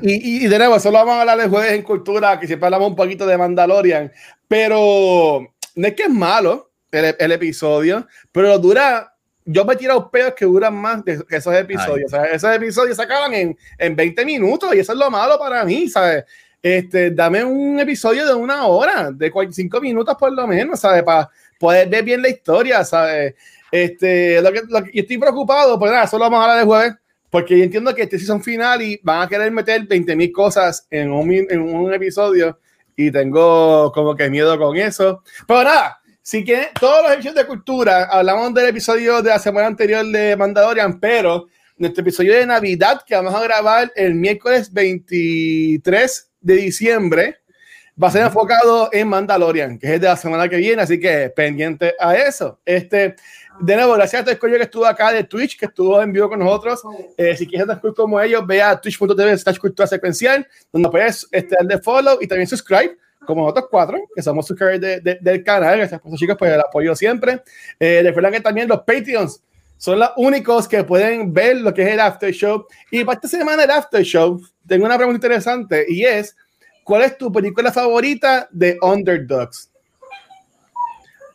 Y, y, de nuevo, solo vamos a hablar de jueves en cultura, que siempre hablamos un poquito de Mandalorian, pero no es que es malo el, el episodio, pero dura yo me he tirado peos que duran más que esos episodios. O sea, esos episodios se acaban en, en 20 minutos y eso es lo malo para mí, ¿sabes? Este, dame un episodio de una hora, de 45 minutos por lo menos, ¿sabes? Para poder ver bien la historia, ¿sabes? Este, lo que, lo que, yo estoy preocupado, pues nada, solo vamos a hablar de jueves, porque yo entiendo que este season final y van a querer meter 20 mil cosas en un, en un episodio y tengo como que miedo con eso. Pero nada, si quieren, todos los episodios de cultura, hablamos del episodio de la semana anterior de Mandalorian, pero nuestro episodio de Navidad que vamos a grabar el miércoles 23 de diciembre va a ser enfocado en Mandalorian, que es de la semana que viene, así que pendiente a eso. Este, de nuevo, gracias a todo el que estuvo acá de Twitch, que estuvo en vivo con nosotros. Eh, si quieres estar como ellos, ve a twitch.tv slash cultura secuencial, donde puedes este, darle follow y también subscribe como otros cuatro, que somos suscriptores de, del canal. Gracias por chicos por el apoyo siempre. Eh, recuerden que también los Patreons son los únicos que pueden ver lo que es el After Show. Y para esta semana del After Show, tengo una pregunta interesante y es, ¿cuál es tu película favorita de Underdogs?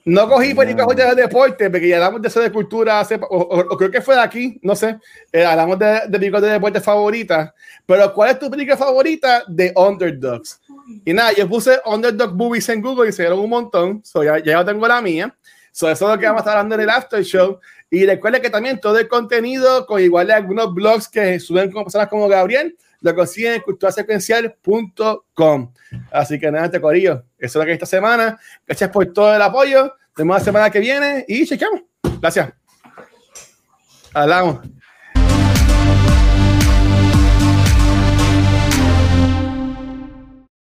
No cogí películas de deporte, porque ya hablamos de eso de cultura, o, creo que fue de aquí, no sé. Eh, hablamos de, de películas de deporte favoritas, pero ¿cuál es tu película favorita de Underdogs? Y nada, yo puse Underdog Movies en Google y se dieron un montón. So ya, ya tengo la mía. So eso es lo que vamos a estar hablando en el after show. Y recuerden que también todo el contenido, con igual de algunos blogs que suben con personas como Gabriel, lo consiguen en culturasecuencial.com. Así que nada, este corillo. Eso es lo que hay esta semana. Gracias por todo el apoyo. Nos vemos la semana que viene y chequeamos. Gracias. Hablamos.